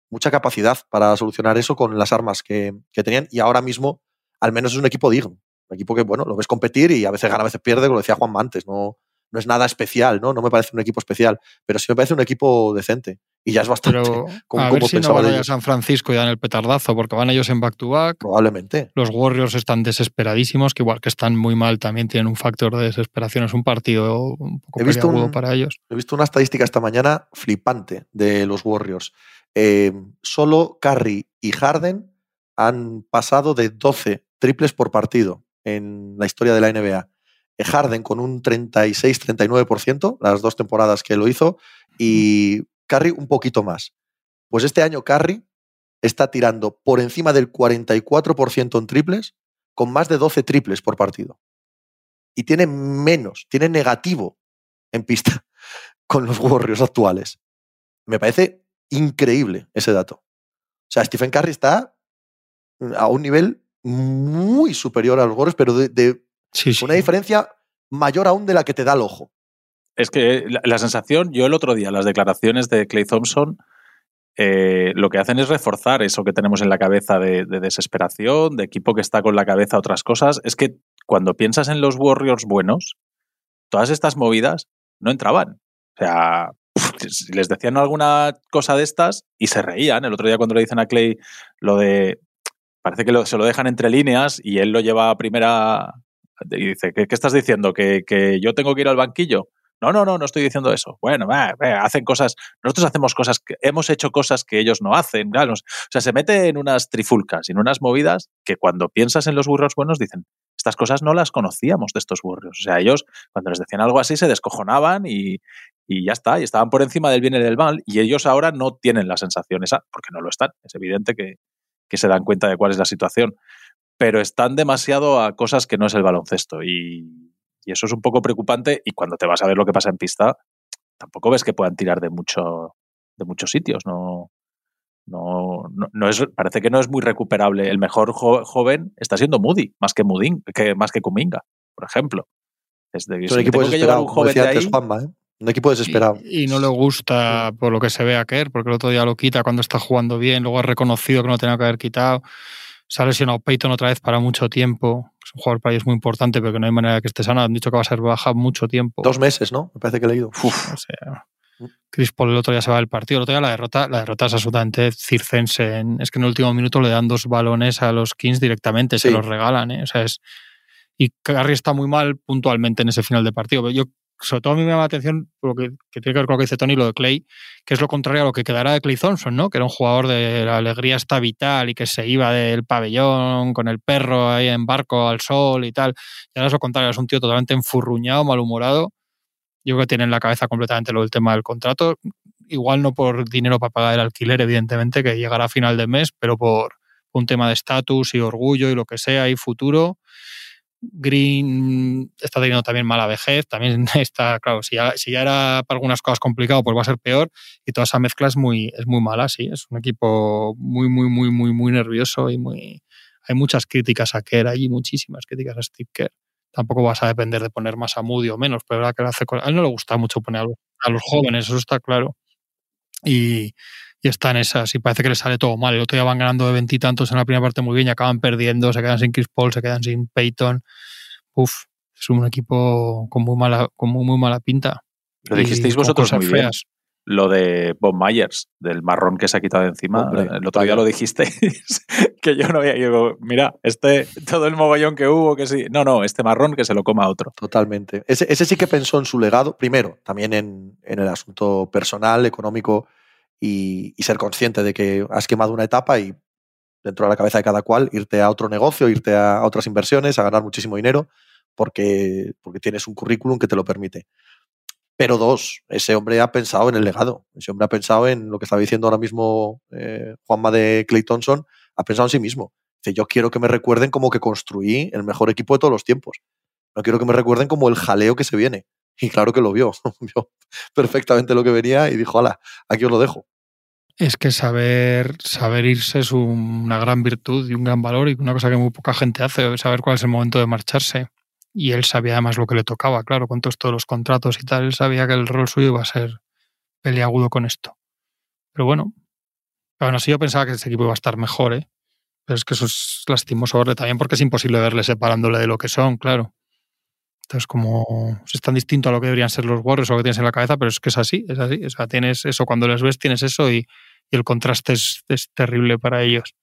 S2: mucha capacidad para solucionar eso con las armas que, tenían. Y ahora mismo, al menos es un equipo digno. Un equipo que, bueno, lo ves competir y a veces gana, a veces pierde, como decía Juan antes. No, no es nada especial, ¿no? No me parece un equipo especial, pero sí me parece un equipo decente. Y ya es bastante.
S3: Pero a ver si no van a San Francisco y dan el petardazo, porque van ellos en back-to-back.
S2: Probablemente.
S3: Los Warriors están desesperadísimos, que igual que están muy mal, también tienen un factor de desesperación. Es un partido un poco he visto para ellos.
S2: He visto una estadística esta mañana flipante de los Warriors. Eh, solo Curry y Harden han pasado de 12 triples por partido en la historia de la NBA. Harden con un 36-39%, las dos temporadas que lo hizo, y Curry un poquito más. Pues este año Curry está tirando por encima del 44% en triples, con más de 12 triples por partido. Y tiene menos, tiene negativo en pista con los Warriors actuales. Me parece increíble ese dato. O sea, Stephen Curry está a un nivel muy superior a los Warriors, pero de una diferencia mayor aún de la que te da el ojo.
S4: Es que la, sensación, yo el otro día, las declaraciones de Clay Thompson, eh, lo que hacen es reforzar eso que tenemos en la cabeza de, desesperación, de equipo que está con la cabeza a otras cosas. Es que cuando piensas en los Warriors buenos, todas estas movidas no entraban. O sea, les decían alguna cosa de estas y se reían. El otro día cuando le dicen a Clay lo de parece que se lo dejan entre líneas y él lo lleva a primera y dice, ¿qué, estás diciendo? ¿Que, yo tengo que ir al banquillo? No, no, no, no estoy diciendo eso. Bueno, hacen cosas, nosotros hacemos cosas, que, hemos hecho cosas que ellos no hacen. o sea, se mete en unas trifulcas, en unas movidas que cuando piensas en los burros buenos dicen, estas cosas no las conocíamos de estos burros. O sea, ellos cuando les decían algo así se descojonaban y, y ya está, y estaban por encima del bien y del mal, y ellos ahora no tienen la sensación esa, porque no lo están. Es evidente que, que se dan cuenta de cuál es la situación pero están demasiado a cosas que no es el baloncesto. Y, eso es un poco preocupante. Y cuando te vas a ver lo que pasa en pista, tampoco ves que puedan tirar de, mucho, de muchos sitios. No, no, no, es, parece que no es muy recuperable. El mejor joven está siendo Moody, más que Mudin, que, más que Kuminga, por ejemplo.
S2: Es, de, un equipo desesperado, un joven de ahí, ¿eh? Un equipo desesperado.
S3: Y, no le gusta por lo que se ve a Kerr, porque el otro día lo quita cuando está jugando bien, luego ha reconocido que no tenía que haber quitado. Se ha lesionado Peyton otra vez para mucho tiempo. Es un jugador para ellos muy importante, pero que no hay manera de que esté sano. Han dicho que va a ser baja mucho tiempo.
S2: Dos meses, ¿no? Me parece que he leído.
S3: Uf. O sea, Chris Paul el otro día se va del partido. El otro día la derrota, la derrota es absolutamente circense. Es que en el último minuto le dan dos balones a los Kings directamente, se los regalan. ¿eh? O sea, es, y Curry está muy mal puntualmente en ese final de partido. Yo sobre todo a mí me llama la atención lo que, tiene que ver con lo que dice Tony, lo de Clay, que es lo contrario a lo que quedará de Clay Thompson, ¿no? Que era un jugador de la alegría está vital y que se iba del pabellón con el perro ahí en barco al sol y tal. Y ahora es lo contrario, es un tío totalmente enfurruñado, malhumorado. Yo creo que tiene en la cabeza completamente lo del tema del contrato. Igual no por dinero para pagar el alquiler, evidentemente, que llegará a final de mes, pero por un tema de estatus y orgullo y lo que sea y futuro Green está teniendo también mala vejez, también está, claro, si ya, era para algunas cosas complicado, pues va a ser peor. Y toda esa mezcla es muy, es muy mala, sí. Es un equipo muy, muy, muy, muy, muy nervioso y muy. Hay muchas críticas a Kerr allí, muchísimas críticas a Steve Kerr. Tampoco vas a depender de poner más a Moody o menos, pero verdad que hace A él no le gusta mucho poner a los, jóvenes, eso está claro. Y, y están esas, y parece que les sale todo mal. El otro día van ganando de veintitantos en la primera parte muy bien y acaban perdiendo, se quedan sin Chris Paul, se quedan sin Peyton. Uf, es un equipo con muy mala, con muy, mala pinta.
S4: Lo dijisteis vosotros muy feas lo de Bob Myers, del marrón que se ha quitado de encima. el otro día lo dijisteis, que yo no había. Digo, mira, este, todo el mogollón que hubo, que sí. No, no, este marrón que se lo coma otro.
S2: Totalmente. Ese, sí que pensó en su legado, primero, también en, el asunto personal, económico y, ser consciente de que has quemado una etapa y dentro de la cabeza de cada cual irte a otro negocio, irte a otras inversiones, a ganar muchísimo dinero, porque, porque tienes un currículum que te lo permite. Pero dos, ese hombre ha pensado en el legado. Ese hombre ha pensado en lo que estaba diciendo ahora mismo eh, Juanma de Clay Thompson, ha pensado en sí mismo. Dice, yo quiero que me recuerden como que construí el mejor equipo de todos los tiempos. No quiero que me recuerden como el jaleo que se viene. Y claro que lo vio. vio perfectamente lo que venía y dijo, ala, aquí os lo dejo.
S3: Es que saber, saber irse es una gran virtud y un gran valor y una cosa que muy poca gente hace, saber cuál es el momento de marcharse y él sabía además lo que le tocaba, claro, con todos, los contratos y tal, él sabía que el rol suyo iba a ser peliagudo con esto. Pero bueno, aún así yo pensaba que ese equipo iba a estar mejor, ¿eh? Pero es que eso es lastimoso también porque es imposible verle separándole de lo que son, claro. Entonces, como es tan distinto a lo que deberían ser los Warriors o lo que tienes en la cabeza, pero es que es así, es así. O sea, tienes eso, cuando les ves tienes eso y, el contraste es, terrible para ellos.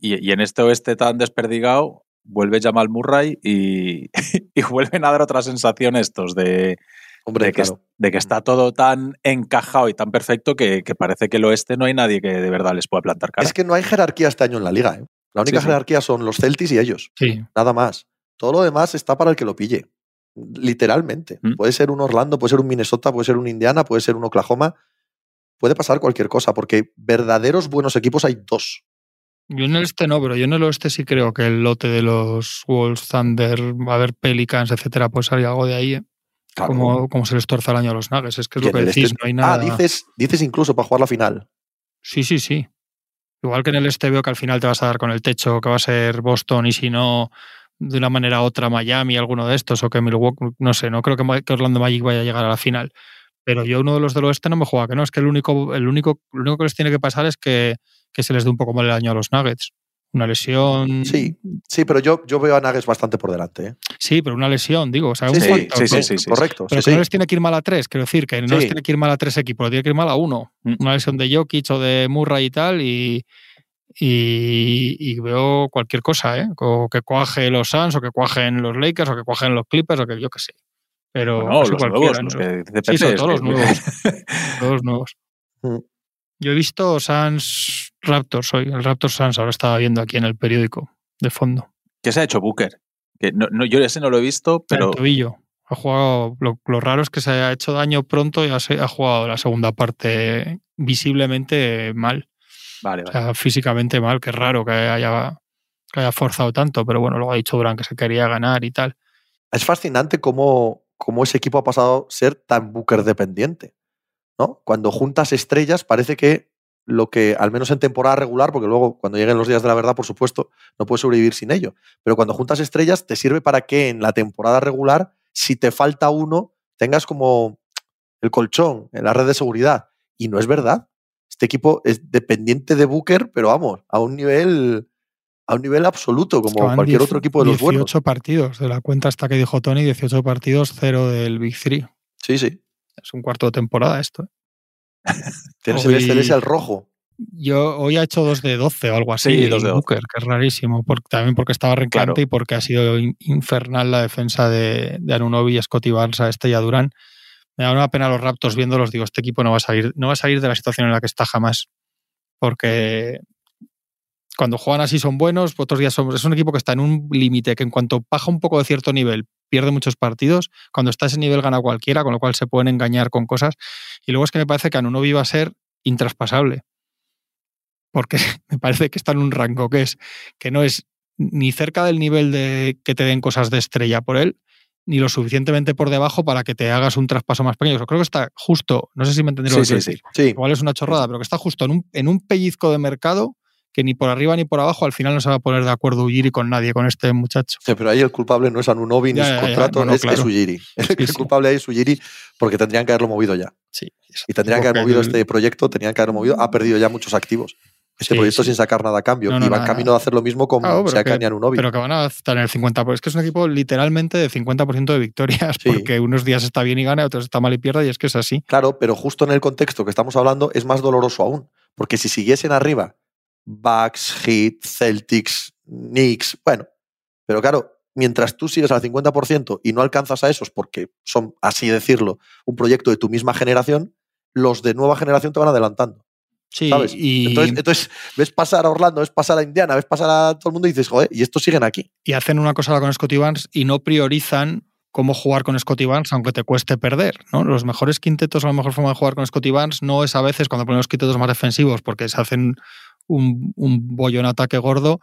S4: Y, y, en este oeste tan desperdigado, vuelve Jamal Murray y, y vuelven a dar otra sensación estos de, Hombre, de, que, de, que, está todo tan encajado y tan perfecto que, parece que el oeste no hay nadie que de verdad les pueda plantar cara.
S2: Es que no hay jerarquía este año en la liga. ¿eh? La única jerarquía son los Celtics y ellos. Nada más. Todo lo demás está para el que lo pille. Literalmente. Mm. Puede ser un Orlando, puede ser un Minnesota, puede ser un Indiana, puede ser un Oklahoma. Puede pasar cualquier cosa, porque verdaderos buenos equipos hay dos.
S3: Yo en el este no, pero yo en el oeste sí creo que el lote de los Wolves, Thunder, va a haber Pelicans, etcétera, pues salir algo de ahí. ¿eh? Como, como, se les torce el año a los Nuggets. Es que es lo que decís, este no hay nada.
S2: Ah, dices, dices incluso para jugar la final.
S3: Sí, sí, sí. Igual que en el este veo que al final te vas a dar con el techo, que va a ser Boston y si no, de una manera u otra Miami, alguno de estos, o que Milwaukee, no sé, no creo que Orlando Magic vaya a llegar a la final. Pero yo uno de los del oeste no me juega, que no, es que el único, el único, lo único que les tiene que pasar es que que se les dé un poco mal el año a los Nuggets. Una lesión.
S2: Sí, sí, pero yo, yo veo a Nuggets bastante por delante. ¿eh?
S3: Sí, pero una lesión, digo. O sea,
S2: sí,
S3: un
S2: sí, sí, sí, correcto.
S3: Pero que no les tiene que ir mal a tres, quiero decir, que no les tiene que ir mal a tres equipos, tiene que ir mal a uno. Mm. Una lesión de Jokic o de Murray y tal, y, y, veo cualquier cosa, ¿eh? O que cuaje los Suns, o que cuajen los Lakers, o que cuajen los Clippers, o que yo qué sé. Pero
S4: no, los nuevos, los que
S3: sí, son todos los nuevos. todos nuevos. Mm. Yo he visto Sans Raptors hoy, el Raptors Sans, ahora estaba viendo aquí en el periódico de fondo.
S4: ¿Qué se ha hecho Booker? Que no, yo ese no lo he visto, pero.
S3: El tobillo. Ha jugado. Lo, raro es que se haya hecho daño pronto y ha, ha jugado la segunda parte visiblemente mal.
S4: Vale,
S3: O sea, físicamente mal, que es raro que haya, que haya forzado tanto, pero bueno, luego ha dicho Durán que se quería ganar y tal.
S2: Es fascinante cómo, cómo ese equipo ha pasado a ser tan Booker dependiente. ¿no? Cuando juntas estrellas parece que lo que, al menos en temporada regular, porque luego cuando lleguen los días de la verdad, por supuesto, no puedes sobrevivir sin ello, pero cuando juntas estrellas te sirve para que en la temporada regular, si te falta uno, tengas como el colchón en la red de seguridad. Y no es verdad. Este equipo es dependiente de Booker, pero vamos, a un nivel a un nivel absoluto, como cualquier otro equipo de los buenos.
S3: 18 partidos, de la cuenta hasta que dijo Tony, 18 partidos, cero del Big Three.
S2: Sí, sí.
S3: Es un cuarto de temporada esto.
S2: ¿eh? Tienes el al rojo.
S3: Yo hoy ha hecho dos de 12 o algo así. Sí, dos de Booker, que es rarísimo. también porque estaba rencante y porque ha sido infernal la defensa de, de Anunobi, Scotty Barnes, este y a Durán. Me da una pena los Raptors viéndolos. Digo, este equipo no va a salir, no va a salir de la situación en la que está jamás. Porque cuando juegan así son buenos, otros días son. Es un equipo que está en un límite que en cuanto baja un poco de cierto nivel, pierde muchos partidos. Cuando está a ese nivel gana cualquiera, con lo cual se pueden engañar con cosas. Y luego es que me parece que Anunobi va a ser intraspasable. Porque me parece que está en un rango que es que no es ni cerca del nivel de que te den cosas de estrella por él, ni lo suficientemente por debajo para que te hagas un traspaso más pequeño. Yo creo que está justo, no sé si me entendieron
S4: sí,
S3: lo que
S4: sí,
S3: decir.
S2: Sí.
S3: Igual es una chorrada, pero que está justo en un, en un pellizco de mercado que ni por arriba ni por abajo al final no se va a poner de acuerdo Ujiri con nadie, con este muchacho.
S2: Sí, pero ahí el culpable no es Anunobi ni
S3: Ya,
S2: su
S3: ya, ya,
S2: contrato,
S3: no, no,
S2: es,
S3: claro.
S2: es Ujiri. el
S3: sí.
S2: culpable ahí es Ujiri porque tendrían que haberlo movido ya.
S3: Sí.
S2: Y tendrían que haber movido
S3: el-
S2: este proyecto, tenían que haber movido, ha perdido ya muchos activos. Este
S3: Sí,
S2: proyecto
S3: sí.
S2: sin sacar nada a cambio.
S3: No, no,
S2: y va en
S3: nada,
S2: camino de hacer lo mismo con
S3: Claro, que-
S2: y Anunobi.
S3: Pero que van a estar en el 50%. Es que es un equipo literalmente de 50% de victorias,
S2: Sí.
S3: porque unos días está bien y gana, otros está mal y pierde, y es que es así.
S2: Claro, pero justo en el contexto que estamos hablando es más doloroso aún. Porque si siguiesen arriba, Bucks, Heat, Celtics, Knicks, bueno, pero claro, mientras tú sigues al 50% y no alcanzas a esos porque son, así decirlo, un proyecto de tu misma generación, los de nueva generación te van adelantando.
S3: Sí,
S2: ¿Sabes?
S3: y,
S2: Entonces, entonces ves pasar a Orlando, ves pasar a Indiana, ves pasar a todo el mundo y dices, joder, y estos siguen aquí.
S3: y hacen una cosa con Scotty Barnes y no priorizan cómo jugar con Scotty Barnes, aunque te cueste perder. ¿no? Los mejores quintetos o la mejor forma de jugar con Scotty Barnes no es a veces cuando ponen los quintetos más defensivos porque se hacen un, un bollo en ataque gordo,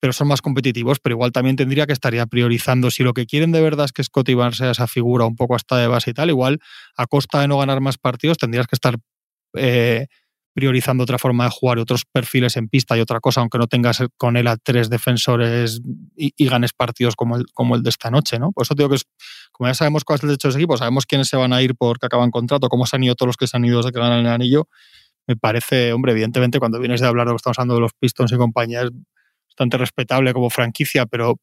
S3: pero son más competitivos. Pero igual también tendría que estaría priorizando. Si lo que quieren de verdad es que Scotty Barnes sea esa figura un poco hasta de base y tal, igual a costa de no ganar más partidos tendrías que estar eh, priorizando otra forma de jugar otros perfiles en pista y otra cosa, aunque no tengas con él a tres defensores y, ganes partidos como el, como el de esta noche, ¿no? Por eso digo que es, como ya sabemos cuál es el techo de ese equipo, sabemos quiénes se van a ir porque acaban contrato, cómo se han ido todos los que se han ido desde que ganan el anillo, me parece, hombre, evidentemente cuando vienes de hablar de lo que estamos hablando de los Pistons y compañía es bastante respetable como franquicia, pero,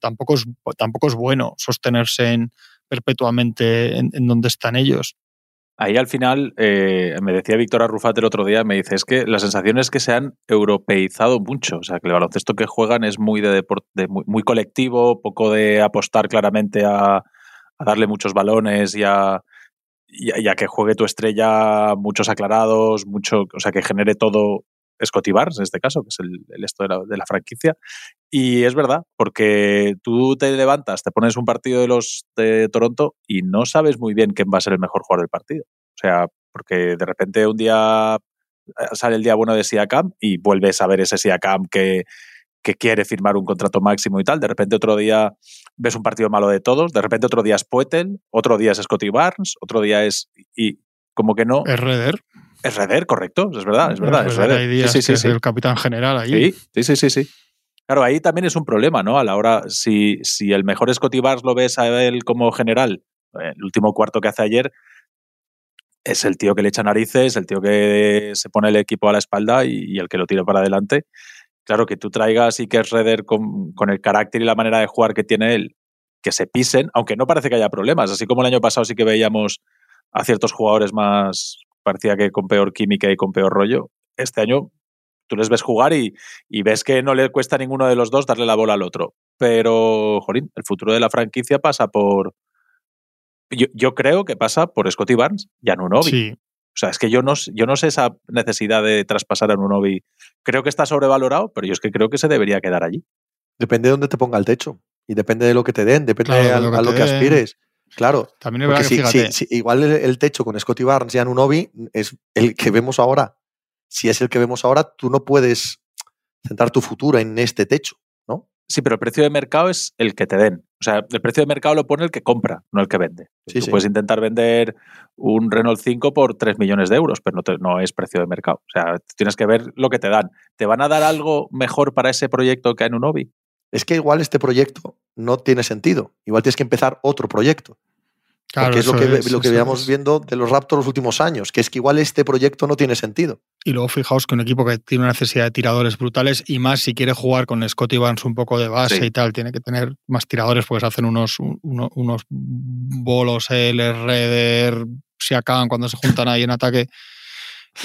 S3: tampoco, es, bueno sostenerse en, perpetuamente en, en donde están ellos.
S4: Ahí al final, eh, me decía Víctor Arrufat el otro día, me dice, es que la sensación es que se han europeizado mucho, o sea, que el baloncesto que juegan es muy de deporte, muy, colectivo, poco de apostar claramente a, darle muchos balones y, a, y a, que juegue tu estrella muchos aclarados, mucho, o sea, que genere todo Scotty Barnes en este caso, que es el, el esto de la, franquicia. Y es verdad, porque tú te levantas, te pones un partido de los de Toronto y no sabes muy bien quién va a ser el mejor jugador del partido. O sea, porque de repente un día eh, sale el día bueno de Siakam y vuelves a ver ese Siakam que, que quiere firmar un contrato máximo y tal. De repente otro día ves un partido malo de todos, de repente otro día es Poetel, otro día es Scotty Barnes, otro día es... y como que no...
S3: Es Reder.
S4: Es Reder, correcto, es verdad, es verdad. Es.
S3: Hay días sí, sí, que sí, es el capitán general allí.
S4: Sí, sí, sí, sí. Claro, ahí también es un problema, ¿no? A la hora, si, si el mejor Scotty Barnes lo ves a él como general, el último cuarto que hace ayer, es el tío que le echa narices, el tío que se pone el equipo a la espalda y, y el que lo tira para adelante. Claro, que tú traigas y que es Reder con, con el carácter y la manera de jugar que tiene él, que se pisen, aunque no parece que haya problemas, así como el año pasado sí que veíamos a ciertos jugadores más, parecía que con peor química y con peor rollo. Este año tú les ves jugar y, y, ves que no le cuesta a ninguno de los dos darle la bola al otro. Pero, Jorín, el futuro de la franquicia pasa por. Yo, yo creo que pasa por Scotty Barnes y Anunobi.
S3: Sí.
S4: O sea, es que yo no, yo no sé esa necesidad de traspasar a Anunobi. Creo que está sobrevalorado, pero yo es que creo que se debería quedar allí.
S2: Depende de dónde te ponga el techo. Y depende de lo que te den, depende
S3: claro,
S2: a,
S3: lo que,
S2: a lo que aspires. Claro.
S3: También es verdad que
S2: si,
S3: fíjate.
S2: si, si, igual el, el, techo con Scotty Barnes y Anunobi es el que vemos ahora. Si es el que vemos ahora, tú no puedes centrar tu futuro en este techo, ¿no?
S4: Sí, pero el precio de mercado es el que te den. O sea, el precio de mercado lo pone el que compra, no el que vende.
S2: Sí,
S4: tú
S2: sí.
S4: puedes intentar vender un Renault 5 por 3 millones de euros, pero no, te, no, es precio de mercado. O sea, tienes que ver lo que te dan. ¿Te van a dar algo mejor para ese proyecto que en un hobby?
S2: Es que igual este proyecto no tiene sentido. Igual tienes que empezar otro proyecto.
S3: Claro,
S2: Porque es lo que,
S3: es,
S2: lo que veíamos viendo de los Raptors los últimos años, que es que igual este proyecto no tiene sentido.
S3: Y luego fijaos que un equipo que tiene una necesidad de tiradores brutales y más si quiere jugar con Scotty Barnes un poco de base
S4: Sí.
S3: y tal, tiene que tener más tiradores, pues hacen unos, uno- unos bolos, el Redder, se acaban cuando se juntan ahí en ataque.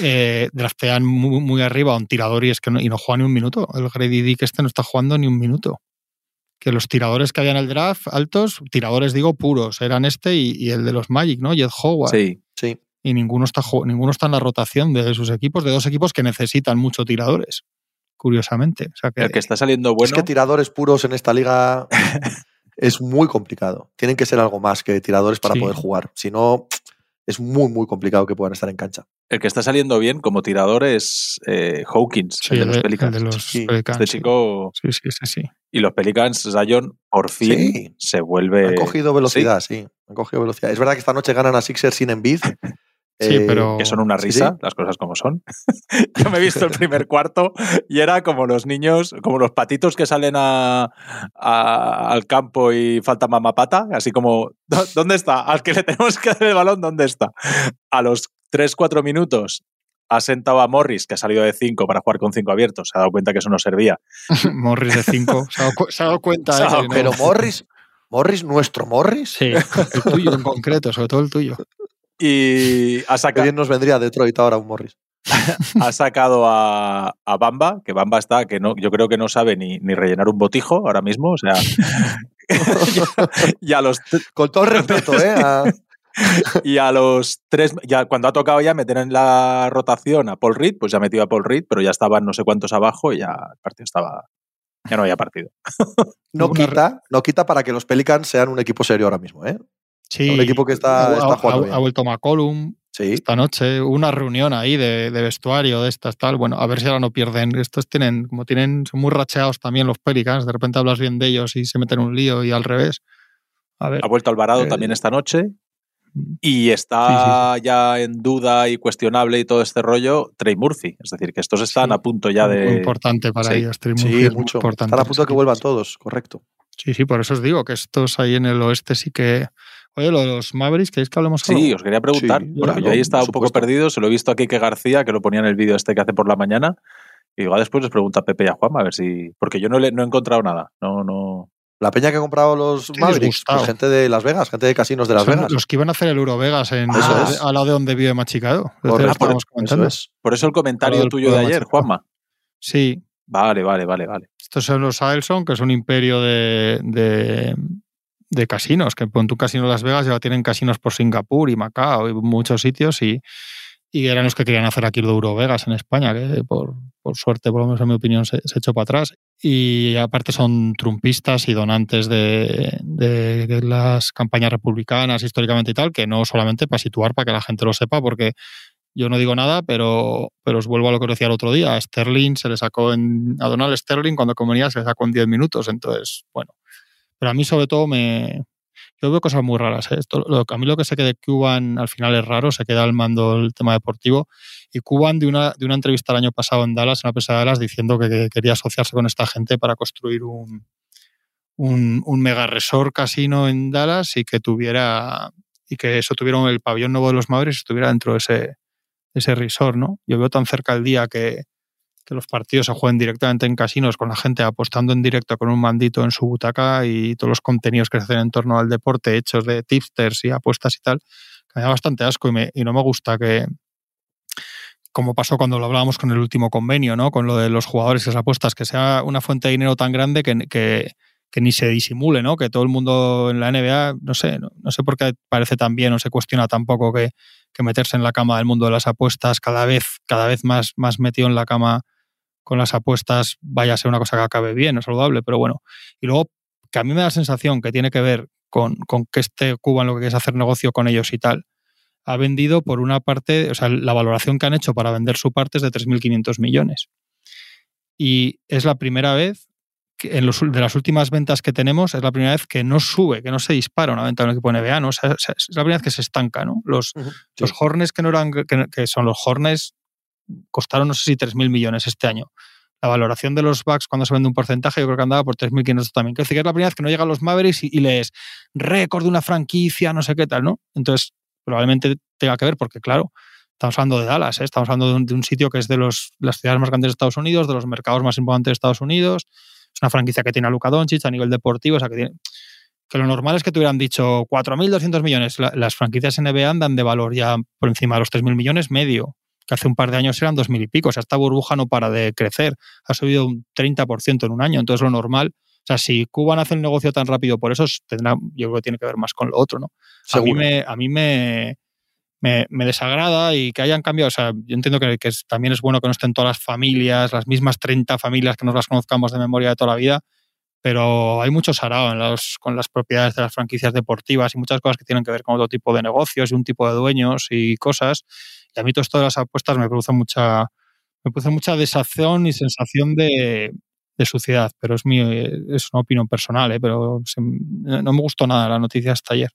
S3: Eh, draftean muy, muy arriba a un tirador y es que no, y no juega ni un minuto. El Grady Dick este no está jugando ni un minuto. Que los tiradores que había en el draft altos, tiradores digo puros, eran este y, y el de los Magic, ¿no? Jed Howard
S4: Sí.
S2: Sí.
S3: y ninguno está, ninguno está en la rotación de sus equipos, de dos equipos que necesitan mucho tiradores, curiosamente. O sea que,
S4: El que está saliendo bueno.
S2: Es que tiradores puros en esta liga es muy complicado. Tienen que ser algo más que tiradores para
S3: Sí.
S2: poder jugar. Si no, es muy, muy complicado que puedan estar en cancha.
S4: El que está saliendo bien como tirador es eh, Hawkins,
S3: Sí,
S4: el de los Pelicans.
S3: el de los
S2: Sí,
S3: Pelicans,
S4: Este
S3: sí.
S4: chico
S3: Sí, sí, sí, sí.
S4: y los Pelicans, Zion, por fin
S2: Sí.
S4: se vuelve.
S2: Han cogido velocidad, sí. Han cogido velocidad. Es verdad que esta noche ganan a Sixers sin Embiid.
S3: Sí,
S2: Eh,
S3: pero.
S4: que son una risa,
S2: sí.
S4: las cosas como son. Yo me he visto el primer cuarto y era como los niños, como los patitos que salen a, a- al campo y falta mamapata, así como, "¿Dó- ¿dónde está? Al que le tenemos que dar el balón, ¿dónde está? A los 3-4 minutos ha sentado a Morris, que ha salido de 5 para jugar con 5 abiertos, se ha dado cuenta que eso no servía.
S3: Morris de 5. Se, ha dado cu- se ha dado cuenta.
S4: Se ha
S3: eh,
S4: dado
S3: que no-
S2: Pero Morris, Morris, nuestro Morris.
S3: Sí, el tuyo en concreto, sobre todo el tuyo.
S4: Y ha,
S2: Qué
S4: saca-
S2: bien nos vendría a Detroit ahora un Morris.
S4: ha sacado a, a Bamba, que Bamba está, que no, yo creo que no sabe ni, ni rellenar un botijo ahora mismo, o sea. y a los
S2: Con todo el respeto, ¿eh? A-
S4: Y a los tres, ya cuando ha tocado ya meter en la rotación a Paul Reed, pues ya ha metido a Paul Reed, pero ya estaban no sé cuántos abajo y ya el partido estaba. Ya no había partido.
S2: no quita, no quita para que los Pelicans sean un equipo serio ahora mismo, ¿eh?
S3: Sí.
S2: Un equipo que está, jugando
S3: ha-
S2: bien.
S3: ha vuelto McCollum
S2: Sí.
S3: esta noche, una reunión ahí de, de vestuario de estas tal. Bueno, a ver si ahora no pierden. Estos tienen, como tienen, son muy racheados también los Pelicans. De repente hablas bien de ellos y se meten en un lío y al revés. A ver.
S4: Ha vuelto Alvarado
S2: Eh,
S4: también esta noche. Y está ya en duda y cuestionable y todo este rollo Trey Murphy. Es decir, que estos están
S3: Sí,
S4: a punto ya
S3: Muy
S4: de.
S3: importante para
S4: sí,
S3: ellos. Trey Murphy
S2: Sí,
S3: es muy
S2: mucho.
S3: importante
S2: Están a punto de que vuelvan
S3: equipo.
S2: todos, correcto.
S3: Sí, sí, por eso os digo que estos ahí en el oeste sí que. Oye, lo de los Mavericks, ¿queréis que hablemos algo?
S4: Sí, os quería preguntar,
S2: Sí,
S4: porque yo ahí estaba un poco perdido, se lo he visto a Kike García, que lo ponía en el vídeo este que hace por la mañana, y igual después les pregunta a Pepe y a Juan a ver si. Porque yo no, le, no he encontrado nada. No, no.
S2: La peña que ha comprado los Mavericks, pues gente de Las Vegas, gente de casinos de Las
S3: Son
S2: Vegas.
S3: Los que iban a hacer el Eurovegas en,
S2: Eso
S3: al-
S2: es.
S3: al lado de donde vive Machicado.
S2: Eso es.
S4: Por eso el comentario
S3: el
S4: tuyo de ayer. Juanma.
S3: Sí,
S4: Vale, vale, vale, vale.
S3: estos son los Adelson, que es un imperio de, de, de casinos, que pon tu casino en Las Vegas ya tienen casinos por Singapur y Macao y muchos sitios y, y eran los que querían hacer aquí lo de Eurovegas en España, que por, por suerte, por lo menos en mi opinión, se, se echó para atrás. Y aparte son trumpistas y donantes de, de- las campañas republicanas históricamente y tal, que no solamente para situar, para que la gente lo sepa, porque yo no digo nada, pero, pero os vuelvo a lo que os decía el otro día. A Sterling se le sacó a Donald Sterling cuando convenía se le sacó en 10 minutos. Entonces, bueno. Pero a mí sobre todo me... Yo veo cosas muy raras. ¿eh? Esto, lo- a mí lo que sé que de Cuban al final es raro, se queda al mando el tema deportivo. Y Cuban de una, de una entrevista el año pasado en Dallas, en la prensa de Dallas, diciendo que, que quería asociarse con esta gente para construir un, un, mega resort casino en Dallas y que tuviera y que eso tuviera el pabellón nuevo de los Mavericks estuviera dentro de ese, ese resort, ¿no? Yo veo tan cerca el día que, que los partidos se jueguen directamente en casinos con la gente apostando en directo con un mandito en su butaca y todos los contenidos que se hacen en torno al deporte hechos de tipsters y apuestas y tal, que me da bastante asco y, no me gusta que como pasó cuando lo hablábamos con el último convenio, ¿no? Con lo de los jugadores y las apuestas, que sea una fuente de dinero tan grande que, ni se disimule, ¿no? Que todo el mundo en la NBA, no sé, no, sé por qué parece tan bien, no se cuestiona tampoco que, que, meterse en la cama del mundo de las apuestas, cada vez, cada vez más, más metido en la cama con las apuestas, vaya a ser una cosa que acabe bien, es saludable, pero bueno. Y luego, que a mí me da la sensación que tiene que ver con, con que este Cuba lo que quiere es hacer negocio con ellos y tal, ha vendido por una parte, o sea, la valoración que han hecho para vender su parte es de 3.500 millones. Y es la primera vez que en los, de las últimas ventas que tenemos, es la primera vez que no sube, que no se dispara una venta en el equipo NBA, ¿no? O sea, es la primera vez que se estanca, ¿no? Los, uh -huh, los Hornets que no eran, que, que, son los Hornets, costaron no sé si 3.000 millones este año. La valoración de los Bucks cuando se vende un porcentaje, yo creo que andaba por 3.500 también. Quiero decir que es la primera vez que no llegan los Mavericks y, y lees récord de una franquicia, no sé qué tal, ¿no? Entonces, probablemente tenga que ver porque, claro, estamos hablando de Dallas, ¿eh? estamos hablando de un, sitio que es de los, las ciudades más grandes de Estados Unidos, de los mercados más importantes de Estados Unidos. Es una franquicia que tiene a Luka Doncic a nivel deportivo, o sea, que, tiene, que lo normal es que te hubieran dicho 4.200 millones. La, las franquicias NBA andan de valor ya por encima de los 3.000 millones medio, que hace un par de años eran 2.000 y pico. O sea, esta burbuja no para de crecer, ha subido un 30% en un año, entonces lo normal o sea, si Cuba hace el negocio tan rápido por eso, tendrá, yo creo que tiene que ver más con lo otro, ¿no? A mí, me, a mí me, me, me, desagrada y que hayan cambiado. O sea, yo entiendo que, también es bueno que no estén todas las familias, las mismas 30 familias que nos las conozcamos de memoria de toda la vida, pero hay mucho sarao en los, con las propiedades de las franquicias deportivas y muchas cosas que tienen que ver con otro tipo de negocios y un tipo de dueños y cosas. A mí todo esto de las apuestas me produce mucha, me produce mucha desazón y sensación de, suciedad, pero es mi, es una opinión personal, ¿eh? pero no me gustó nada la noticia hasta ayer.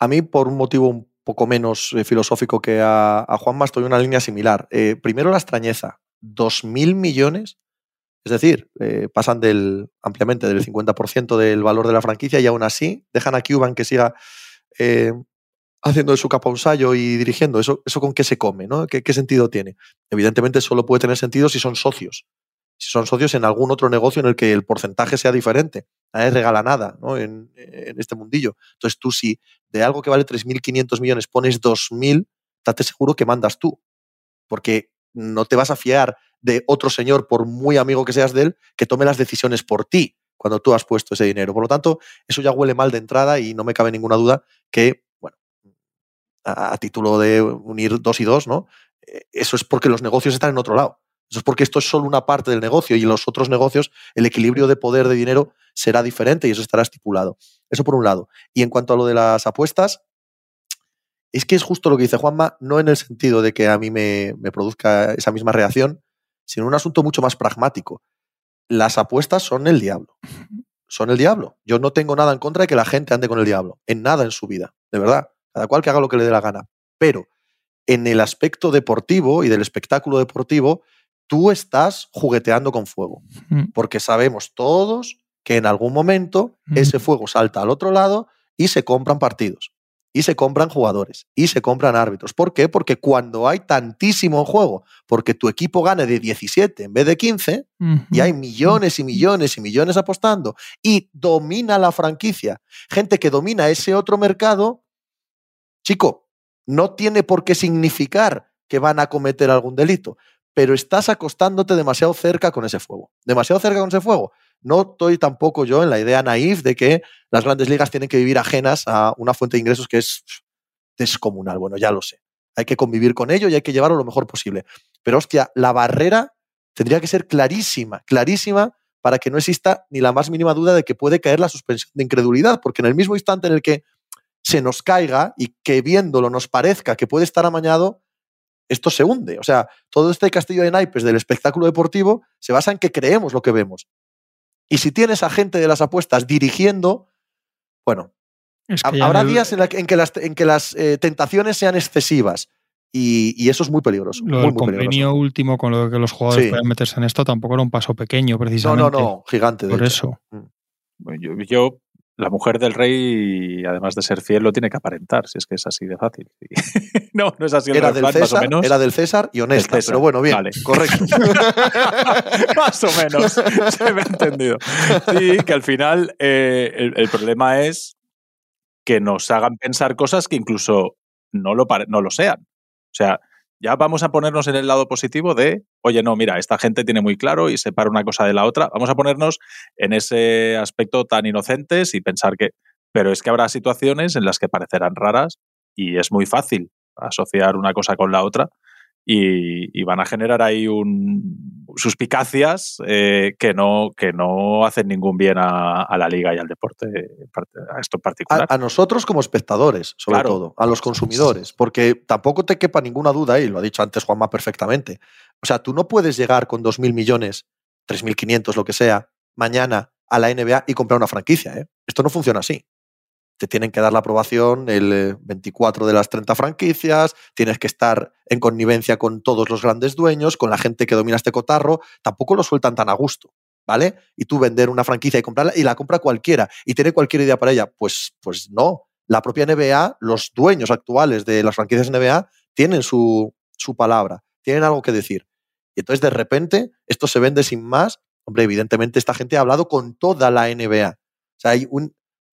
S2: A mí, por un motivo un poco menos eh, filosófico que a, a Juanma, estoy en una línea similar. Eh, primero la extrañeza. ¿2.000 millones? Es decir, pasan del, ampliamente del 50% del valor de la franquicia y aún así dejan a Cuban que siga haciendo de su capa un y dirigiendo. ¿Eso, ¿Eso con qué se come? ¿no? ¿Qué, ¿Qué sentido tiene? Evidentemente solo puede tener sentido si son socios. Si son socios en algún otro negocio en el que el porcentaje sea diferente. Nadie regala nada ¿no? en, este mundillo. Entonces tú si de algo que vale 3.500 millones pones 2.000, date seguro que mandas tú. Porque no te vas a fiar de otro señor, por muy amigo que seas de él, que tome las decisiones por ti cuando tú has puesto ese dinero. Por lo tanto, eso ya huele mal de entrada y no me cabe ninguna duda que, a, a título de unir dos y dos, ¿no? Eh, eso es porque los negocios están en otro lado. Eso es porque esto es solo una parte del negocio y en los otros negocios el equilibrio de poder de dinero será diferente y eso estará estipulado. Eso por un lado. Y en cuanto a lo de las apuestas, es que es justo lo que dice Juanma, no en el sentido de que a mí me, me produzca esa misma reacción, sino un asunto mucho más pragmático. Las apuestas son el diablo. Son el diablo. Yo no tengo nada en contra de que la gente ande con el diablo, en nada en su vida, de verdad. Cada cual que haga lo que le dé la gana. Pero en el aspecto deportivo y del espectáculo deportivo, tú estás jugueteando con fuego. Porque sabemos todos que en algún momento ese fuego salta al otro lado y se compran partidos y se compran jugadores y se compran árbitros. ¿Por qué? Porque cuando hay tantísimo en juego, porque tu equipo gane de 17 en vez de 15, uh -huh. y hay millones y millones y millones apostando, y domina la franquicia, gente que domina ese otro mercado, chico, no tiene por qué significar que van a cometer algún delito, pero estás acostándote demasiado cerca con ese fuego. Demasiado cerca con ese fuego. No estoy tampoco yo en la idea naif de que las grandes ligas tienen que vivir ajenas a una fuente de ingresos que es descomunal. Bueno, ya lo sé. Hay que convivir con ello y hay que llevarlo lo mejor posible. Pero hostia, la barrera tendría que ser clarísima, clarísima para que no exista ni la más mínima duda de que puede caer la suspensión de incredulidad, porque en el mismo instante en el que se nos caiga y que viéndolo nos parezca que puede estar amañado, esto se hunde. O sea, todo este castillo de naipes del espectáculo deportivo se basa en que creemos lo que vemos. Y si tienes a gente de las apuestas dirigiendo, bueno, es que habrá el... días en, la, en, que las, en que las eh, tentaciones sean excesivas. Y, y, eso es muy peligroso.
S3: Lo
S2: muy,
S3: del convenio último con lo de que los jugadores sí. puedan meterse en esto tampoco era un paso pequeño, precisamente.
S2: No, no, no, gigante.
S3: Por eso.
S4: Yo, yo, la mujer del rey, además de ser fiel, lo tiene que aparentar, si es que es así de fácil. no, no es así.
S2: Era, del, César, más o menos. era del César y honesta, César. pero bueno, bien, vale. correcto.
S4: más o menos, se me ha entendido. Sí, que al final eh, el, el, problema es que nos hagan pensar cosas que incluso no lo, no lo sean. O sea, ya vamos a ponernos en el lado positivo de, oye, no, mira, esta gente tiene muy claro y separa una cosa de la otra. Vamos a ponernos en ese aspecto tan inocentes y pensar que, pero es que habrá situaciones en las que parecerán raras y es muy fácil asociar una cosa con la otra y, y van a generar ahí un, suspicacias eh, que, no, que no hacen ningún bien a, a, la liga y al deporte, a esto en particular.
S2: A, a nosotros como espectadores, sobre claro. todo, a los consumidores, porque tampoco te quepa ninguna duda, y lo ha dicho antes Juanma perfectamente, o sea, tú no puedes llegar con 2.000 millones, 3.500, lo que sea, mañana a la NBA y comprar una franquicia. ¿eh? Esto no funciona así te tienen que dar la aprobación el 24 eh, de las 30 franquicias, tienes que estar en connivencia con todos los grandes dueños, con la gente que domina este cotarro, tampoco lo sueltan tan a gusto, ¿vale? Y tú vender una franquicia y comprarla y la compra cualquiera y tiene cualquier idea para ella, pues, pues no. La propia NBA, los dueños actuales de las franquicias NBA tienen su, su palabra, tienen algo que decir. Y entonces de repente esto se vende sin más. Hombre, evidentemente esta gente ha hablado con toda la NBA. O sea, hay un,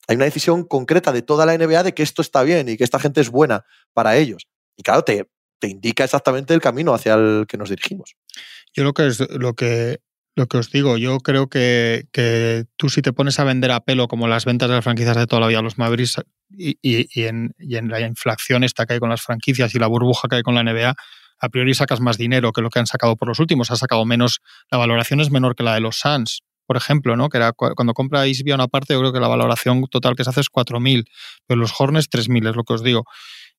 S2: hay una decisión concreta de toda la NBA de que esto está bien y que esta gente es buena para ellos. Y claro, te, te indica exactamente el camino hacia el que nos dirigimos.
S3: Yo lo que es lo que lo que os digo, yo creo que, que, tú si te pones a vender a pelo como las ventas de las franquicias de toda la vida, los Mavericks y, y, y, en, y en la inflación esta que hay con las franquicias y la burbuja que hay con la NBA, a priori sacas más dinero que lo que han sacado por los últimos. Ha sacado menos, la valoración es menor que la de los Suns por ejemplo, ¿no? que era cuando compra Isbia una parte, yo creo que la valoración total que se hace es 4.000, pero los Hornets 3.000, es lo que os digo.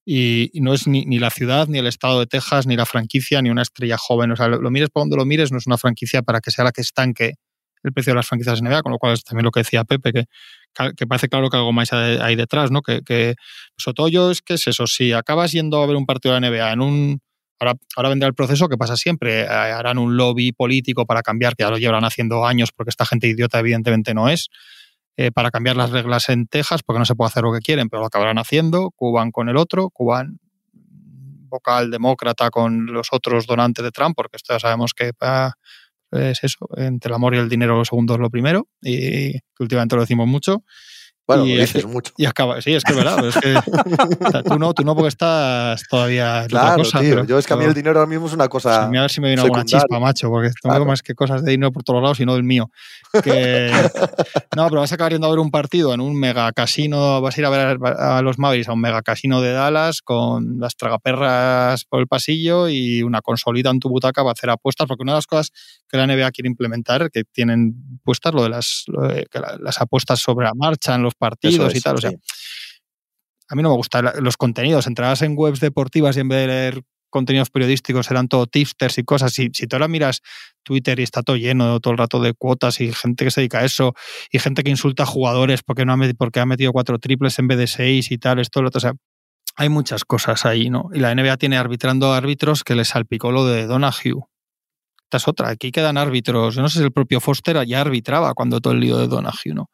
S3: Y, no es ni, la ciudad, ni el estado de Texas, ni la franquicia, ni una estrella joven. O sea, lo, mires por donde lo mires, no es una franquicia para que sea la que estanque el precio de las franquicias NBA, con lo cual es también lo que decía Pepe, que, parece claro que algo más hay detrás, ¿no? Que, que sobre todo yo es que es eso, si acabas yendo a ver un partido de NBA en un Ahora, ahora, vendrá el proceso que pasa siempre. Eh, harán un lobby político para cambiar, que ya lo llevan haciendo años porque esta gente idiota evidentemente no es, eh, para cambiar las reglas en Texas porque no se puede hacer lo que quieren, pero lo acabarán haciendo. Cuban con el otro, Cuban vocal demócrata con los otros donantes de Trump, porque esto ya sabemos que es eso, entre el amor y el dinero lo segundo es lo primero, y que últimamente lo decimos mucho.
S2: Bueno, y, dices mucho.
S3: Y acaba, sí, es que es verdad. Es que, tú, no, tú no, porque estás todavía.
S2: Claro,
S3: cosa,
S2: tío. Pero, yo es que a mí el dinero ahora mismo es una cosa.
S3: a ver si me viene alguna chispa, macho, porque tengo más que cosas de dinero por todos lados y no del mío. Que, no, pero vas a acabar yendo a ver un partido en un mega casino. Vas a ir a ver a los Mavericks a un mega casino de Dallas con las tragaperras por el pasillo y una consolita en tu butaca para hacer apuestas, porque una de las cosas que la NBA quiere implementar, que tienen puestas lo de las, las apuestas sobre la marcha en los partidos y tal. O sea, a mí no me gustan los contenidos. Entrabas en webs deportivas y en vez de leer contenidos periodísticos eran todo tipsters y cosas. Si, si tú ahora miras Twitter y está todo lleno todo el rato de cuotas y gente que se dedica a eso y gente que insulta a jugadores porque, no ha, porque ha metido cuatro triples en vez de seis y tal, esto, lo otro. O sea, hay muchas cosas ahí, ¿no? Y la NBA tiene arbitrando árbitros que les salpicó lo de Donahue. Esta es otra. Aquí quedan árbitros. No sé si el propio Foster ya arbitraba cuando todo el lío de Donahue, ¿no?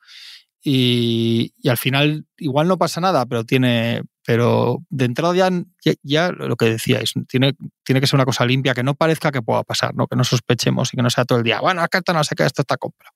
S3: Y, al final igual no pasa nada, pero tiene, pero de entrada ya, lo que decíais, tiene, tiene que ser una cosa limpia, que no parezca que pueda pasar, ¿no? que no sospechemos y que no sea todo el día, bueno, acá no sé qué, esto está comprado.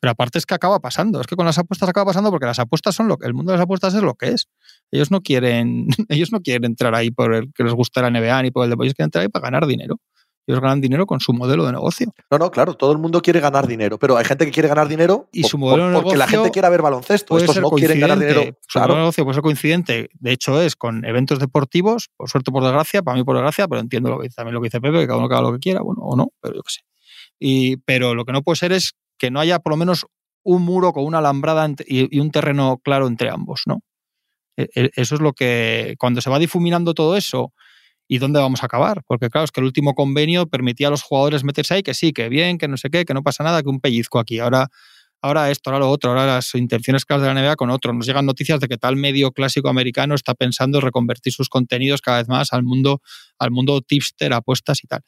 S3: Pero aparte es que acaba pasando, es que con las apuestas acaba pasando porque las apuestas son lo que el mundo de las apuestas es lo que es. Ellos no quieren, ellos no quieren entrar ahí por el que les guste la NBA ni por el deporte, ellos quieren entrar ahí para ganar dinero ellos ganan dinero con su modelo de negocio.
S2: No, no, claro, todo el mundo quiere ganar dinero, pero hay gente que quiere ganar dinero
S3: y su modelo de
S2: porque la gente quiere ver baloncesto. Estos no quieren ganar dinero.
S3: Su modelo de negocio puede ser coincidente, de hecho es con eventos deportivos, por suerte por desgracia, para mí por desgracia, pero entiendo lo que, también lo que dice Pepe, que cada uno haga lo que quiera, bueno, o no, pero yo qué sé. Y, pero lo que no puede ser es que no haya por lo menos un muro con una alambrada y, un terreno claro entre ambos, ¿no? E, e, eso es lo que, cuando se va difuminando todo eso, ¿Y dónde vamos a acabar? Porque claro, es que el último convenio permitía a los jugadores meterse ahí, que sí, que bien, que no sé qué, que no pasa nada, que un pellizco aquí. Ahora, ahora esto, ahora lo otro, ahora las intenciones claras de la NBA con otro. Nos llegan noticias de que tal medio clásico americano está pensando en reconvertir sus contenidos cada vez más al mundo, al mundo tipster, apuestas y tal.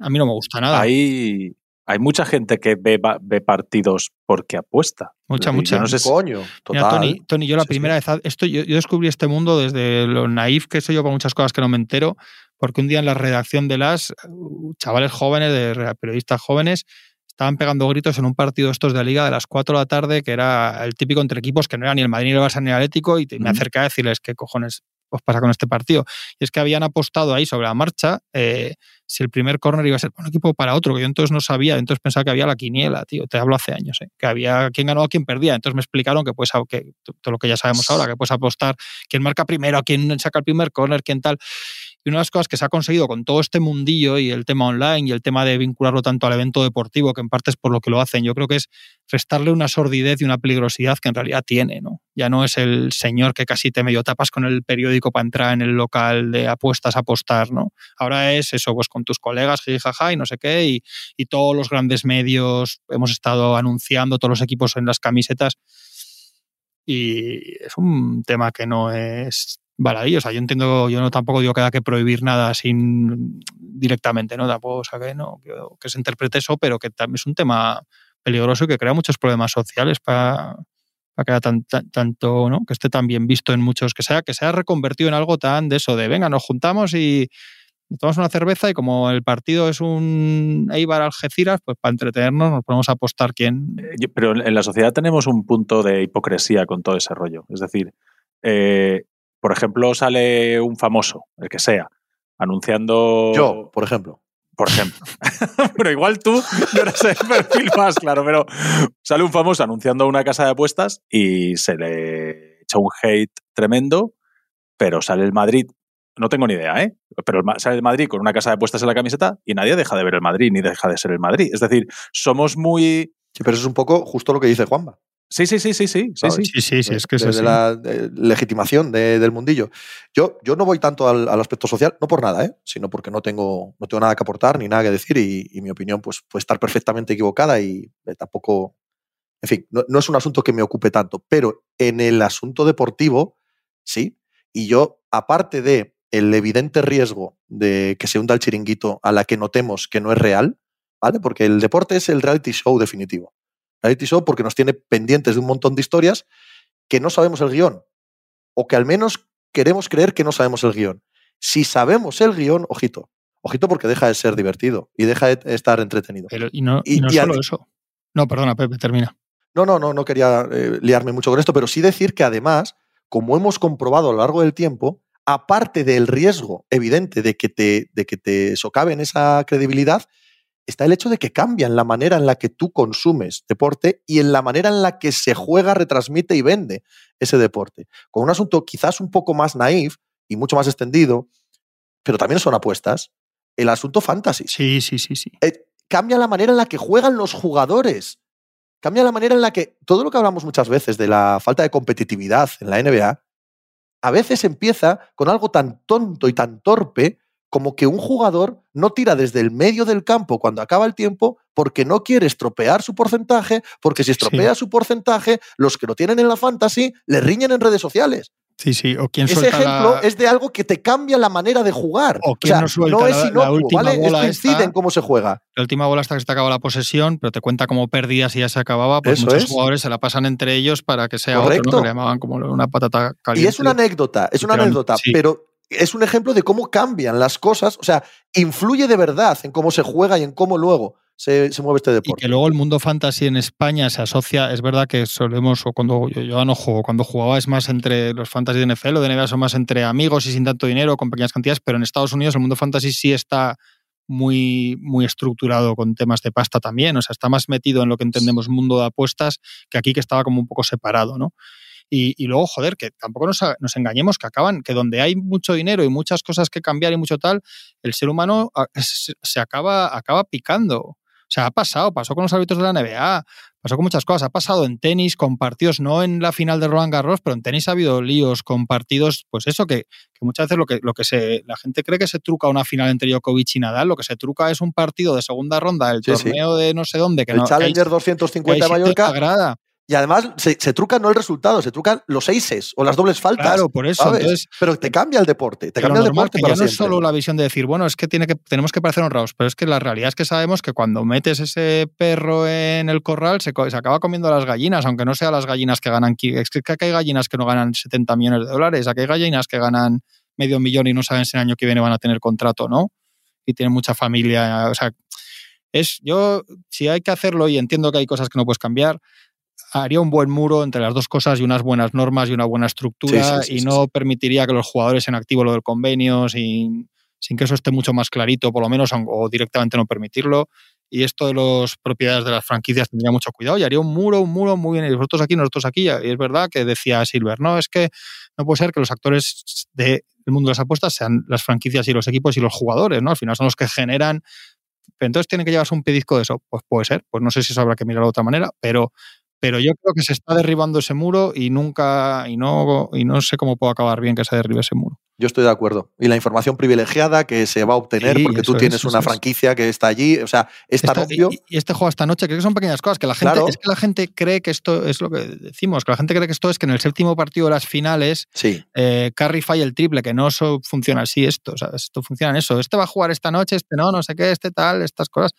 S3: A mí no me gusta nada.
S4: Ahí, hay mucha gente que ve, ve partidos porque apuesta.
S3: Mucha, mucha.
S2: no sé coño, total.
S3: Tony, yo la primera vez, esto, yo, descubrí este mundo desde lo naif que soy yo con muchas cosas que no me entero, porque un día en la redacción de las, uh, chavales jóvenes, de periodistas jóvenes, estaban pegando gritos en un partido estos de la liga de las 4 de la tarde, que era el típico entre equipos que no era ni el Madrid ni el Barça ni el Atlético, y me acerqué a decirles qué cojones os pasa con este partido. Y es que habían apostado ahí sobre la marcha eh, si el primer córner iba a ser para un equipo para otro, que yo entonces no sabía, entonces pensaba que había la quiniela, tío, te hablo hace años, eh, que había quién ganó, quién perdía. Entonces me explicaron que pues que todo lo que ya sabemos ahora, que puedes apostar quién marca primero, quién saca el primer córner, quién tal. Y una de las cosas que se ha conseguido con todo este mundillo y el tema online y el tema de vincularlo tanto al evento deportivo, que en parte es por lo que lo hacen, yo creo que es restarle una sordidez y una peligrosidad que en realidad tiene, ¿no? Ya no es el señor que casi te medio tapas con el periódico para entrar en el local de apuestas a apostar, ¿no? Ahora es eso, pues con tus colegas, jaja y no sé qué, y, y todos los grandes medios hemos estado anunciando, todos los equipos en las camisetas, y es un tema que no es baladí. O sea, yo entiendo, yo no tampoco digo que haya que prohibir nada sin directamente, ¿no? Tampoco, o sea, que no, que, se interprete eso, pero que también es un tema peligroso y que crea muchos problemas sociales para, para que haya tan, tanto, ¿no? Que esté tan bien visto en muchos, que sea, que sea reconvertido en algo tan de eso, de venga, nos juntamos y tomamos una cerveza y como el partido es un Eibar Algeciras, pues para entretenernos nos podemos apostar quién.
S4: Eh, pero en la sociedad tenemos un punto de hipocresía con todo ese rollo. Es decir, eh, por ejemplo, sale un famoso, el que sea, anunciando.
S2: Yo, por ejemplo.
S4: Por ejemplo. pero igual tú no eres el perfil más claro, pero sale un famoso anunciando una casa de apuestas y se le echa un hate tremendo, pero sale el Madrid. No tengo ni idea, ¿eh? Pero sale el Madrid con una casa de apuestas en la camiseta y nadie deja de ver el Madrid ni deja de ser el Madrid. Es decir, somos muy.
S2: Sí, pero eso es un poco justo lo que dice Juanma.
S4: Sí, sí, sí, sí, sí. sí, sí.
S3: Sí, sí, sí, es que es
S2: de,
S3: así.
S2: de la de legitimación de- del mundillo. Yo, yo no voy tanto al, al aspecto social, no por nada, ¿eh? sino porque no tengo, no tengo nada que aportar ni nada que decir y, y mi opinión pues, puede estar perfectamente equivocada y eh, tampoco, en fin, no, no es un asunto que me ocupe tanto, pero en el asunto deportivo, sí. Y yo, aparte de el evidente riesgo de que se hunda el chiringuito a la que notemos que no es real, ¿vale? Porque el deporte es el reality show definitivo. Reality show porque nos tiene pendientes de un montón de historias que no sabemos el guion. O que al menos queremos creer que no sabemos el guion. Si sabemos el guion, ojito. Ojito porque deja de ser divertido y deja de estar entretenido.
S3: Pero, y no, y
S2: Y-
S3: no
S2: y
S3: solo eso. No, perdona, Pepe, termina.
S2: No, no, no, no quería eh, liarme mucho con esto, pero sí decir que además, como hemos comprobado a lo largo del tiempo, aparte del riesgo evidente de que te, de que te socaven esa credibilidad, está el hecho de que cambian la manera en la que tú consumes deporte y en la manera en la que se juega, retransmite y vende ese deporte. Con un asunto quizás un poco más naif y mucho más extendido, pero también son apuestas, el asunto fantasy
S3: Sí, sí, sí, sí.
S2: eh, cambia la manera en la que juegan los jugadores. Cambia la manera en la que todo lo que hablamos muchas veces de la falta de competitividad en la NBA, a veces empieza con algo tan tonto y tan torpe como que un jugador no tira desde el medio del campo cuando acaba el tiempo porque no quiere estropear su porcentaje, porque si estropea su porcentaje, los que lo tienen en la fantasy le riñen en redes sociales.
S3: Sí, sí. O quién
S2: Ese
S3: suelta
S2: ejemplo
S3: la-
S2: es de algo que te cambia la manera de jugar.
S3: O
S2: O
S3: quién
S2: sea,
S3: no suelta
S2: no es
S3: la- la
S2: inocuo,
S3: última
S2: ¿vale?
S3: bola
S2: Esto incide
S3: esta.
S2: en cómo se juega.
S3: la última bola hasta que se te acaba la posesión, pero te cuenta como pérdidas y ya se acababa, pues
S2: Eso
S3: muchos
S2: es.
S3: jugadores se la pasan entre ellos para que sea otro,
S2: Correcto.
S3: ¿no? Que le llamaban como una patata
S2: Y es una anécdota, es una anécdota,
S3: sí.
S2: pero es un ejemplo de cómo cambian las cosas. O sea, influye de verdad en cómo se juega y en cómo luego se, se mueve este
S3: Y
S2: deporte.
S3: que luego el mundo fantasy en España se asocia, es verdad que solemos, o cuando yo, yo no juego, cuando jugaba es más entre los fantasy de NFL o de NBA son más entre amigos y sin tanto dinero, con pequeñas cantidades, pero en Estados Unidos el mundo fantasy sí está muy, muy estructurado con temas de pasta también, o sea, está más metido en lo que entendemos mundo de apuestas que aquí que estaba como un poco separado, ¿no? Y, y luego, joder, que tampoco nos, nos, engañemos, que acaban, que donde hay mucho dinero y muchas cosas que cambiar y mucho tal, el ser humano se, acaba, acaba picando. O sea, ha pasado, pasó con los árbitros de la NBA, pasó con muchas cosas, ha pasado en tenis con partidos, no en la final de Roland Garros, pero en tenis ha habido líos con partidos, pues eso, que, que muchas veces lo que, lo que se, la gente cree que se truca una final entre Djokovic y Nadal, lo que se truca es un partido de segunda ronda, el
S2: Sí,
S3: torneo de no sé dónde, que
S2: el
S3: no,
S2: Challenger
S3: que hay,
S2: 250
S3: que
S2: de Mallorca. Y además se, se, truca no el resultado, se trucan los aces o las dobles faltas.
S3: Claro, por eso. Entonces,
S2: pero te cambia el deporte, te cambia el deporte
S3: que
S2: para
S3: ya no es solo la visión de decir, bueno, es que, tiene que tenemos que parecer honrados, pero es que la realidad es que sabemos que cuando metes ese perro en el corral se, se acaba comiendo las gallinas, aunque no sean las gallinas que ganan. Es que hay gallinas que no ganan 70 millones de dólares, aquí hay gallinas que ganan medio millón y no saben si el año que viene van a tener contrato, ¿no? Y tienen mucha familia. O sea, es yo, si hay que hacerlo y entiendo que hay cosas que no puedes cambiar, haría un buen muro entre las dos cosas y unas buenas normas y una buena estructura
S2: Sí, sí, sí,
S3: y no permitiría que los jugadores en activo lo del convenio sin, sin que eso esté mucho más clarito, por lo menos, o directamente no permitirlo. Y esto de las propiedades de las franquicias tendría mucho cuidado y haría un muro, un muro muy bien. Y nosotros aquí, nosotros aquí. Y es verdad que decía Silver, no, es que no puede ser que los actores del mundo de las apuestas sean las franquicias y los equipos y los jugadores, ¿no? Al final son los que generan. Entonces tienen que llevarse un pellizco de eso. Pues puede ser. Pues no sé si eso habrá que mirarlo de otra manera, pero pero yo creo que se está derribando ese muro y nunca y no y no sé cómo puedo acabar bien que se derribe ese muro.
S2: Yo estoy de acuerdo. Y la información privilegiada que se va a obtener
S3: Sí,
S2: porque tú tienes
S3: es,
S2: una
S3: es.
S2: franquicia que está allí, o sea, es tan
S3: Esta-
S2: obvio.
S3: y, y este juego esta noche, creo que son pequeñas cosas que la gente
S2: Claro.
S3: es que la gente cree que esto es lo que decimos, que la gente cree que esto es que en el séptimo partido de las finales
S2: Sí,
S3: eh, Curry falla el triple, que no eso funciona así esto, o sea, esto funciona en eso. Este va a jugar esta noche, este no, no sé qué, este tal, estas cosas.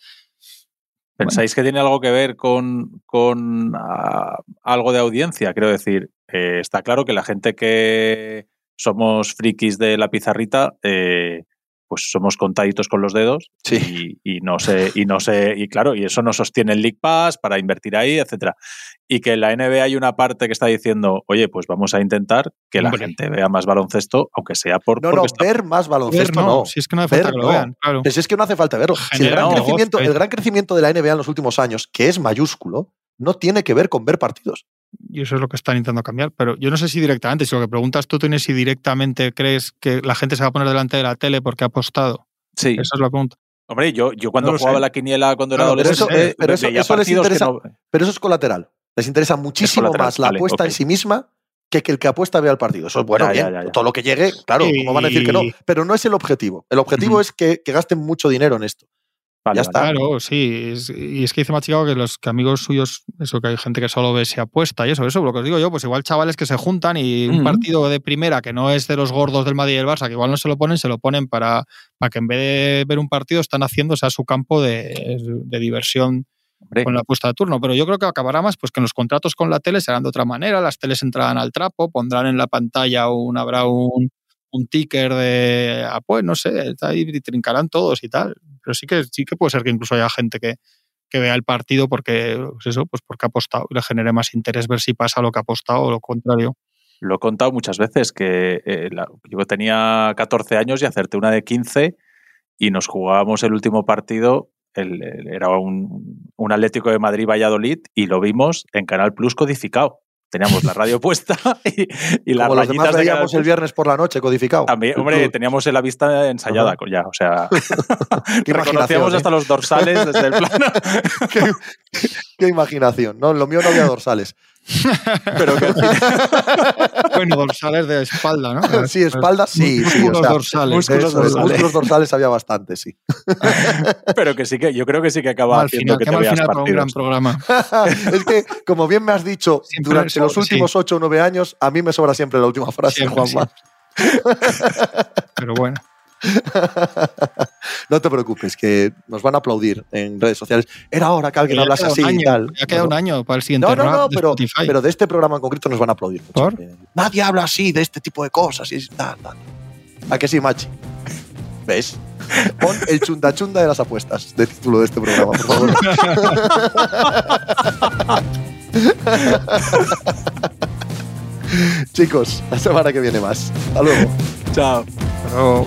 S4: ¿Pensáis que tiene algo que ver con, con ah, algo de audiencia? Quiero decir, eh, está claro que la gente que somos frikis de la pizarrita, eh, pues somos contaditos con los dedos
S2: sí.
S4: y, y no sé, y no sé, y claro, y eso no sostiene el League Pass para invertir ahí, etcétera. Y que en la NBA hay una parte que está diciendo, oye, pues vamos a intentar que la
S3: Hombre.
S4: gente vea más baloncesto, aunque sea por
S2: No, no,
S4: está-
S2: ver más baloncesto
S3: Ver,
S2: no.
S3: si es que no hace falta
S2: Ver,
S3: que lo
S2: no.
S3: vean, claro.
S2: Pues es que no hace falta verlo. Si el, gran crecimiento,
S3: negocio.
S2: el gran crecimiento de la NBA en los últimos años, que es mayúsculo, no tiene que ver con ver partidos.
S3: Y eso es lo que están intentando cambiar. Pero yo no sé si directamente, si lo que preguntas tú tienes si directamente crees que la gente se va a poner delante de la tele porque ha apostado.
S4: Sí.
S3: Esa es la pregunta.
S4: Hombre, yo, yo cuando
S3: No
S4: jugaba
S3: sé.
S4: la quiniela cuando era
S3: Claro, pero
S2: eso-
S4: adolescente,
S2: eh, pero eso-
S4: veía
S2: eso les
S4: partidos que
S2: interesa-
S4: no-
S2: Pero eso es colateral. Les interesa muchísimo más la
S4: vale,
S2: apuesta en sí misma que que el que apuesta vea el partido. Eso es bueno,
S4: Ya, ya,
S2: bien.
S4: ya, ya.
S2: Todo lo que llegue, claro,
S3: Y-
S2: como van a decir que no. Pero no es el objetivo. El objetivo es que, que gasten mucho dinero en esto.
S4: Vale,
S2: ya
S4: vale.
S2: está.
S3: Claro, sí. es- y es que dice Machicado que los que amigos suyos, eso que hay gente que solo ve si apuesta y eso, eso, lo que os digo yo, pues igual chavales que se juntan y un partido de primera que no es de los gordos del Madrid y el Barça, que igual no se lo ponen, se lo ponen para, para que en vez de ver un partido están haciendo, o sea, su campo de, de diversión
S4: Hombre,
S3: con la apuesta de turno. Pero yo creo que acabará más pues que en los contratos con la tele serán de otra manera, las teles entrarán al trapo, pondrán en la pantalla un, habrá un, un ticker de ah, pues no sé, ahí trincarán todos y tal. Pero sí que sí que puede ser que incluso haya gente que, que vea el partido porque pues eso, pues porque ha apostado y le genere más interés ver si pasa lo que ha apostado o lo contrario.
S4: Lo he contado muchas veces que eh, yo tenía 14 años y acerté una de 15 y nos jugábamos el último partido. era un, un Atlético de Madrid-Valladolid y lo vimos en Canal Plus codificado. Teníamos la radio puesta y, y las
S2: Como los demás
S4: de
S2: veíamos el viernes por la noche codificado.
S4: También, hombre, teníamos la vista ensayada
S2: Ajá.
S4: ya, o sea, reconocíamos
S2: ¿eh?
S4: hasta los dorsales desde el plano.
S2: qué, qué imaginación. No, lo mío no había dorsales.
S4: Pero que
S3: Bueno, dorsales de espalda, ¿no?
S2: Sí, espalda, sí, sí, o
S3: Músculos
S2: sea,
S3: dorsales.
S4: músculos
S2: Eso
S4: dorsales.
S2: músculos dorsales había bastante, sí.
S4: pero que sí que yo creo que sí que acaba
S3: Mal
S4: haciendo
S3: final,
S4: que te
S3: mal
S4: veas
S3: final para un gran programa.
S2: es que, como bien me has dicho,
S3: Siempre
S2: durante los últimos
S3: sí.
S2: 8 o 9 años, a mí me sobra siempre la última frase,
S3: Siempre,
S2: Juanma.
S3: Pero bueno.
S2: No te preocupes, que nos van a aplaudir en redes sociales. Era hora que alguien hablase así
S3: un
S2: y
S3: año,
S2: tal.
S3: Ya queda un año para el siguiente
S2: No, no, no,
S3: de
S2: pero, de este programa en concreto nos van a aplaudir. mucho.
S3: ¿Por?
S2: Eh, Nadie habla así de este tipo de cosas. Y es, tal, tal. ¿A que sí, Machi? ¿Ves? Pon el chunda chunda de las apuestas de título de este programa, por favor. Chicos, la semana que viene más. Hasta luego.
S4: Chao.
S3: Pero-